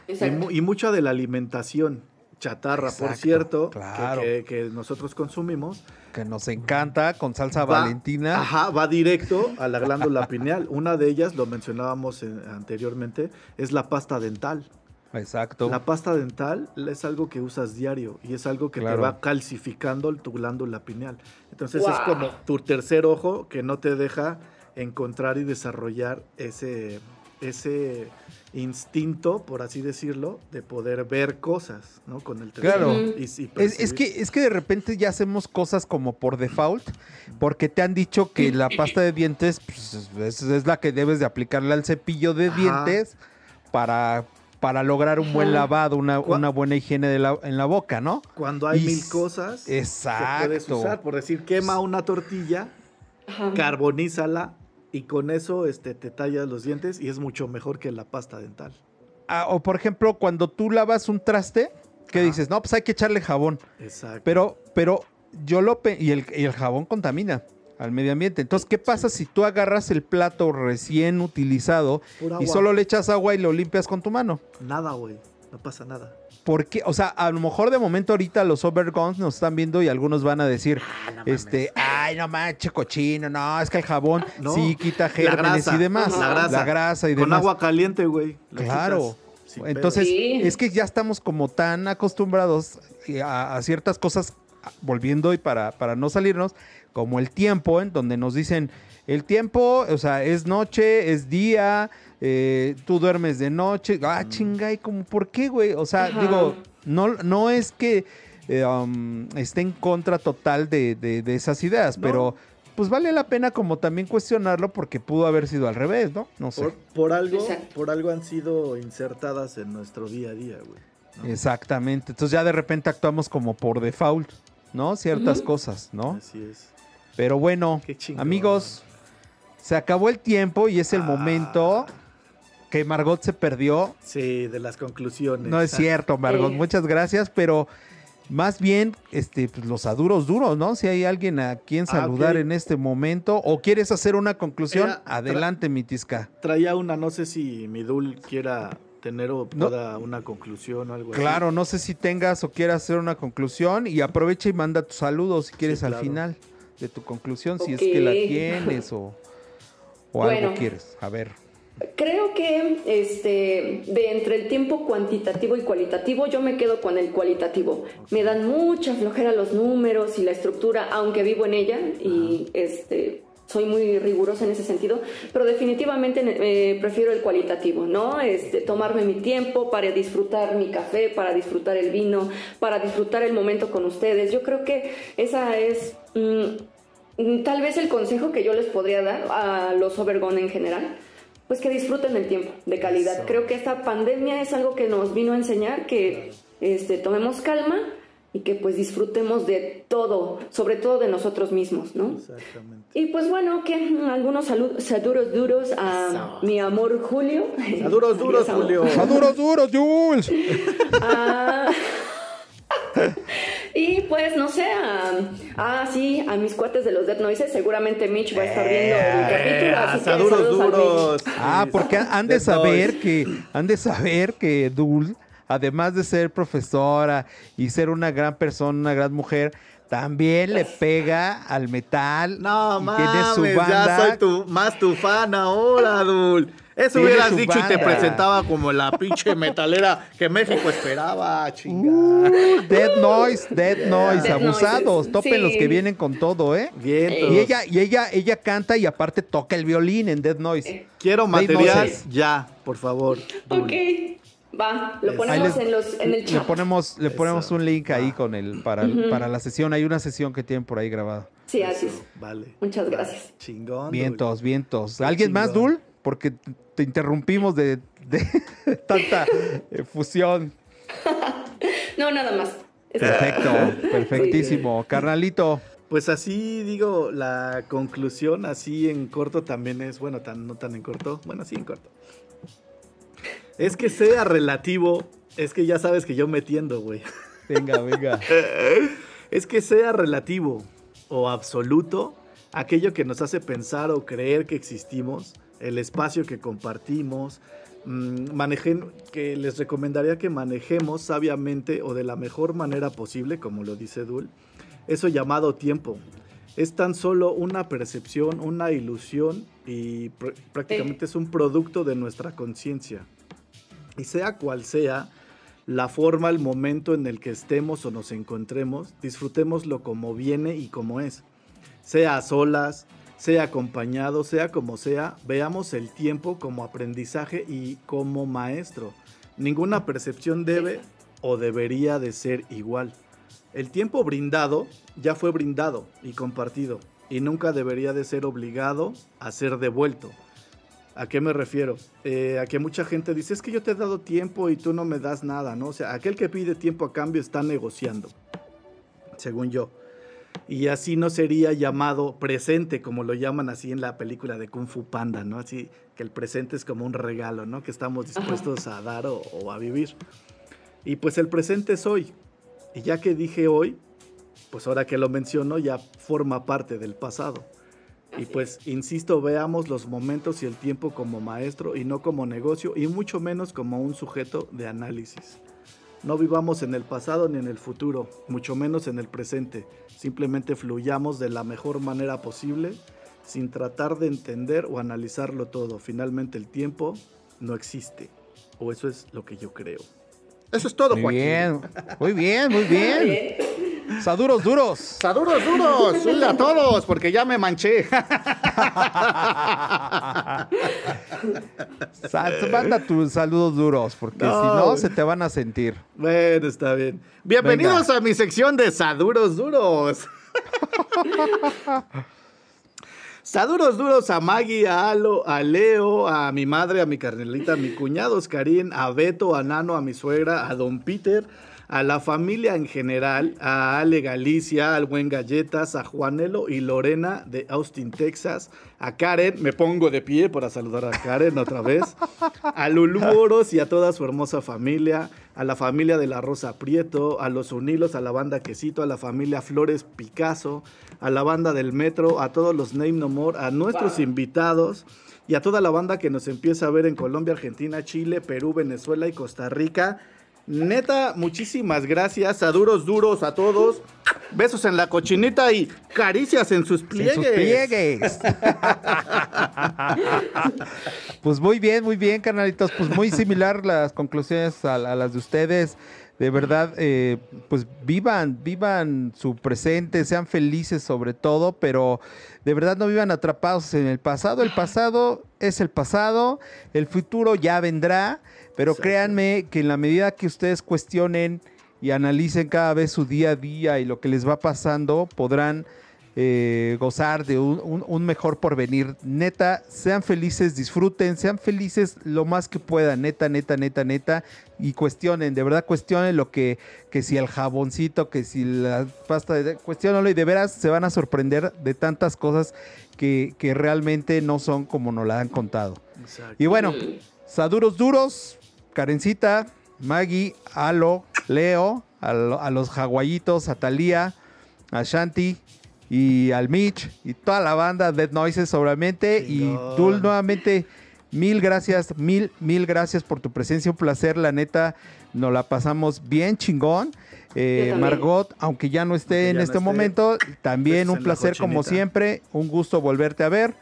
Y, y mucha de la alimentación chatarra, por cierto, que- claro. que, que nosotros consumimos, que nos encanta con salsa va- valentina? Ajá, va directo a la glándula pineal. Una de ellas, lo mencionábamos en- anteriormente, es la pasta dental. Exacto. La pasta dental es algo que usas diario y es algo que Claro. te va calcificando tu glándula pineal. Entonces es como tu tercer ojo que no te deja encontrar y desarrollar ese, ese instinto, por así decirlo, de poder ver cosas, ¿no? Con el tercer Claro. ojo Ujú. y- y Es, que, es que de repente ya hacemos cosas como por default, porque te han dicho que la pasta de dientes pues, es, es la que debes de aplicarle al cepillo de Ajá. dientes para, para lograr un buen lavado, una, buena higiene de la- en la boca, ¿no? Cuando hay y mil cosas que puedes Exacto. usar, por decir, quema una tortilla, Ajá. carbonízala y con eso este, te tallas los dientes y es mucho mejor que la pasta dental. Ah, o por ejemplo, cuando tú lavas un traste, que Ajá. dices, no, pues hay que echarle jabón. Exacto. Pero, pero yo lo pe- y el, y el jabón contamina al medio ambiente. Entonces, ¿qué pasa si tú agarras el plato recién utilizado y solo le echas agua y lo limpias con tu mano? Nada, güey. No pasa nada. ¿Por qué? O sea, a lo mejor de momento ahorita los overguns nos están viendo y algunos van a decir, este, ay, no manches, cochino, no, es que el jabón <laughs> No, sí quita gérmenes y demás. La grasa. La grasa y Con demás. agua caliente, güey. Claro. Entonces, Sí. es que ya estamos como tan acostumbrados a, a ciertas cosas, volviendo y para, para no salirnos, como el tiempo, en donde nos dicen, el tiempo, o sea, es noche, es día, eh, tú duermes de noche, ah, chinga, y como, ¿por qué, güey? O sea, Ajá. digo, no, no es que eh, um, esté en contra total de, de- de esas ideas, No. pero pues vale la pena como también cuestionarlo porque pudo haber sido al revés, ¿no? No sé. Por, por algo, Exacto. por algo han sido insertadas en nuestro día a día, güey. ¿no? Exactamente. Entonces ya de repente actuamos como por default, ¿no? Ciertas cosas, ¿no? Así es. Pero bueno, amigos, se acabó el tiempo y es el Ah. momento que Margot se perdió. Sí, de las conclusiones. No es cierto, Margot, Sí. muchas gracias, pero más bien este pues, los aduros duros, ¿no? Si hay alguien a quien Ah, saludar en este momento o quieres hacer una conclusión, Era- adelante, mi tisca. Traía una, no sé si mi Dul quiera tener o No. pueda una conclusión o algo así. Claro, no sé si tengas o quieras hacer una conclusión y aprovecha y manda tus saludos si quieres al claro. final de tu conclusión, si es que la tienes o, ¿O algo Bueno. quieres? A ver. Creo que este, de entre el tiempo cuantitativo y cualitativo, yo me quedo con el cualitativo. Me dan mucha flojera los números y la estructura, aunque vivo en ella y este, soy muy rigurosa en ese sentido, pero definitivamente eh, prefiero el cualitativo, ¿no? Este, tomarme mi tiempo para disfrutar mi café, para disfrutar el vino, para disfrutar el momento con ustedes. Yo creo que esa es mm, tal vez el consejo que yo les podría dar a los Overgone en general pues que disfruten el tiempo de calidad. Eso. Creo que esta pandemia es algo que nos vino a enseñar que este, tomemos calma y que pues disfrutemos de todo, sobre todo de nosotros mismos, ¿no? Exactamente. Y pues bueno, que algunos saludos saludos duros a mi amor Julio. Saludos duros. <laughs> Julio. ¡A duros, duros, Jules! Ah, <laughs> y pues no sé, a, ah, sí, a mis cuates de los Dead Noises, seguramente Mitch va a estar viendo el capítulo, así que Saludos saludos al Mitch. duros. Ah, porque han de saber que han de saber que Dul, además de ser profesora y ser una gran persona, una gran mujer, también le pega al metal. No tiene su mames, banda. ya soy tu, más tu fan ahora, Dul. Eso hubieras dicho y te presentaba como la pinche metalera que México esperaba, chingada. Uh, Dead Noise, Dead Noise, Dead abusados, Noises, topen sí. los que vienen con todo, ¿eh? Bien, Y ella, y ella, ella canta y aparte toca el violín en Dead Noise. Quiero Dead material Noises. ya, por favor. Ok, va, lo Ahí ponemos les- en, los, en el Le chat. ponemos, le ponemos Eso. un link ahí con el para, para la sesión. Hay una sesión que tienen por ahí grabada. Sí, así es. Vale. Muchas gracias. Chingón. Vientos, vientos. ¿Alguien más. Dul? Porque te interrumpimos de, de <laughs> tanta eh, fusión. <laughs> No, nada más. Perfecto, perfectísimo. Carnalito, Pues así digo, la conclusión así en corto también es, bueno, tan, no tan en corto, bueno, sí en corto. Es que sea relativo, es que ya sabes que yo me tiendo, güey. venga, venga. <laughs> Es que sea relativo o absoluto aquello que nos hace pensar o creer que existimos, el espacio que compartimos, mm, manejen, que les recomendaría que manejemos sabiamente o de la mejor manera posible, como lo dice Dul, eso llamado tiempo. Es tan solo una percepción, una ilusión y pr- prácticamente es un producto de nuestra conciencia. Y sea cual sea la forma, el momento en el que estemos o nos encontremos, disfrutémoslo como viene y como es. Sea a solas, sea acompañado, sea como sea, veamos el tiempo como aprendizaje y como maestro. Ninguna percepción debe o debería de ser igual. El tiempo brindado ya fue brindado y compartido y nunca debería de ser obligado a ser devuelto. ¿A qué me refiero? Eh, a que mucha gente dice, es que yo te he dado tiempo y tú no me das nada, ¿no? O sea, aquel que pide tiempo a cambio está negociando, según yo. Y así no sería llamado presente, como lo llaman así en la película de Kung Fu Panda, ¿no? Así que el presente es como un regalo, ¿no? Que estamos dispuestos a dar o, o a vivir. Y pues el presente es hoy. Y ya que dije hoy, pues ahora que lo menciono ya forma parte del pasado. Y pues, insisto, veamos los momentos y el tiempo como maestro y no como negocio y mucho menos como un sujeto de análisis. No vivamos en el pasado ni en el futuro, mucho menos en el presente. Simplemente fluyamos de la mejor manera posible sin tratar de entender o analizarlo todo. Finalmente el tiempo no existe. O eso es lo que yo creo. Eso es todo, Muy Joaquín. bien, muy bien, muy bien. Saduros duros. Saludos duros, <laughs> súbele a todos, porque ya me manché. <laughs> Manda tus saludos duros, porque No, si no, se te van a sentir. Bueno, está bien. Bienvenidos a mi sección de Saduros Duros. <laughs> Saduros duros a Maggie, a Alo, a Leo, a mi madre, a mi carnelita, a mi cuñado Oscarín, a Beto, a Nano, a mi suegra, a Don Peter, a la familia en general, a Ale Galicia, al buen Galletas, a Juanelo y Lorena de Austin, Texas, a Karen, me pongo de pie para saludar a Karen otra vez, a Lulú Oros y a toda su hermosa familia, a la familia de la Rosa Prieto, a los Unilos, a la banda Quesito, a la familia Flores Picasso, a la banda del Metro, a todos los Name No More, a nuestros invitados y a toda la banda que nos empieza a ver en Colombia, Argentina, Chile, Perú, Venezuela y Costa Rica. Neta, muchísimas gracias. A duros, duros a todos. besos en la cochinita y caricias en sus En pliegues. sus pliegues. pues muy bien, muy bien, carnalitos. Pues muy similar las conclusiones a, a las de ustedes. De verdad, eh, pues vivan, vivan su presente, sean felices sobre todo, pero de verdad no vivan atrapados en el pasado. El pasado es el pasado, el futuro ya vendrá, pero Exacto. créanme que en la medida que ustedes cuestionen y analicen cada vez su día a día y lo que les va pasando, podrán eh, gozar de un, un- un mejor porvenir. Neta, sean felices, disfruten, sean felices lo más que puedan, neta, neta, neta, neta, y cuestionen, de verdad cuestionen lo que, que si el jaboncito, que si la pasta, de, cuestionenlo y de veras se van a sorprender de tantas cosas que, que realmente no son como nos la han contado. Exacto. Y bueno, Saduros duros, Karencita, Maggie, Alo, Leo, a, lo- a los Hawaiitos, a Talía, a Shanti y al Mitch y toda la banda Dead Noises obviamente. Y. Dul nuevamente, mil gracias, mil, mil gracias por tu presencia. Un placer, la neta, nos la pasamos bien chingón. Eh. Margot, aunque ya no esté en no este esté, momento, también besos un placer como siempre, un gusto volverte a ver.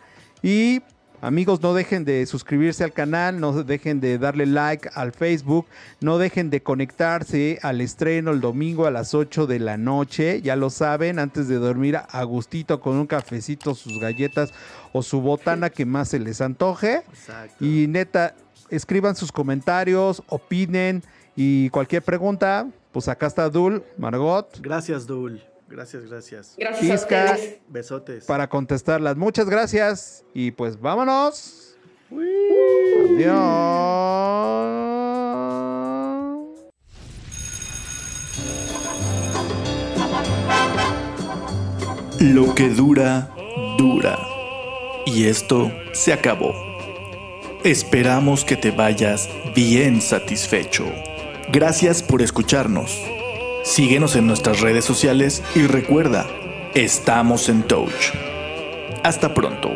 Y amigos, no dejen de suscribirse al canal, no dejen de darle like al Facebook, no dejen de conectarse al estreno el domingo a las 8 de la noche, ya lo saben, antes de dormir a gustito con un cafecito, sus galletas o su botana que más se les antoje. Exacto. Y neta, escriban sus comentarios, opinen y cualquier pregunta, pues acá está Dul, Margot, Gracias, Dul. Gracias, gracias. Gracias a. Besotes. para contestarlas. Muchas gracias y pues vámonos. Adiós. Lo que dura, dura. Y esto se acabó. Esperamos que te vayas bien satisfecho. Gracias por escucharnos. Síguenos en nuestras redes sociales y recuerda, estamos en Touch. Hasta pronto.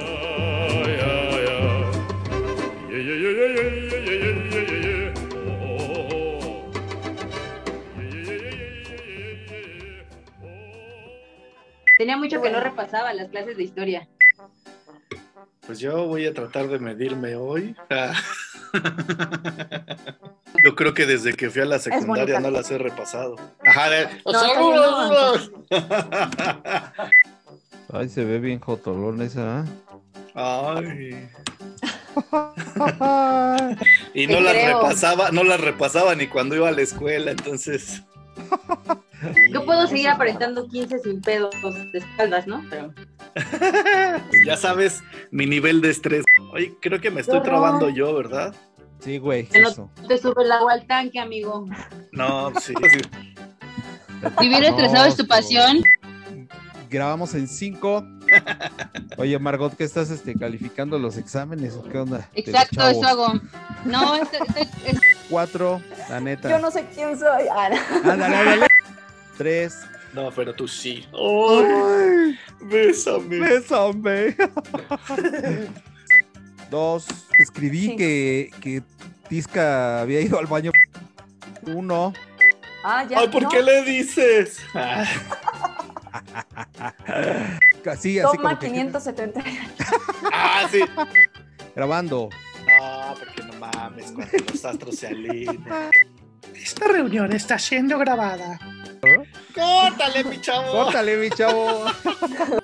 Tenía mucho que no repasaba las clases de historia. Pues yo voy a tratar de medirme hoy. <laughs> Yo creo que desde que fui a la secundaria no las he repasado. Ajá, de... No, está <laughs> Ay, se ve bien jotolón esa. Ay. ¿eh? <laughs> Y Te no las repasaba, no las repasaba ni cuando iba a la escuela, entonces. <laughs> Yo puedo seguir aparentando 15 sin pedos de espaldas, ¿no? Pero Ya sabes mi nivel de estrés. Oye, creo que me estoy trabando yo, ¿verdad? Sí, güey. Que no- te sube el agua al tanque, amigo. No, sí. Vivir estresado es tu pasión. Grabamos en 5. Oye, Margot, ¿qué estás este, calificando los exámenes? ¿o ¿Qué onda? Exacto, eso hago. No, este- este- es- 4, la neta. Yo no sé quién soy. Ah. Ándale, ándale. 3. No, pero tú sí. Ay, bésame. Bésame. Dos. Escribí Sí. que, que Tisca había ido al baño. Uno. Ah, ya. Ay, ¿por no. qué le dices? <laughs> Así, así Toma como que- 570. <laughs> ah, sí. grabando. No, porque no mames, cuando los astros se alinean. Esta reunión está siendo grabada. Córtale, mi chavo. Córtale, mi chavo. <laughs>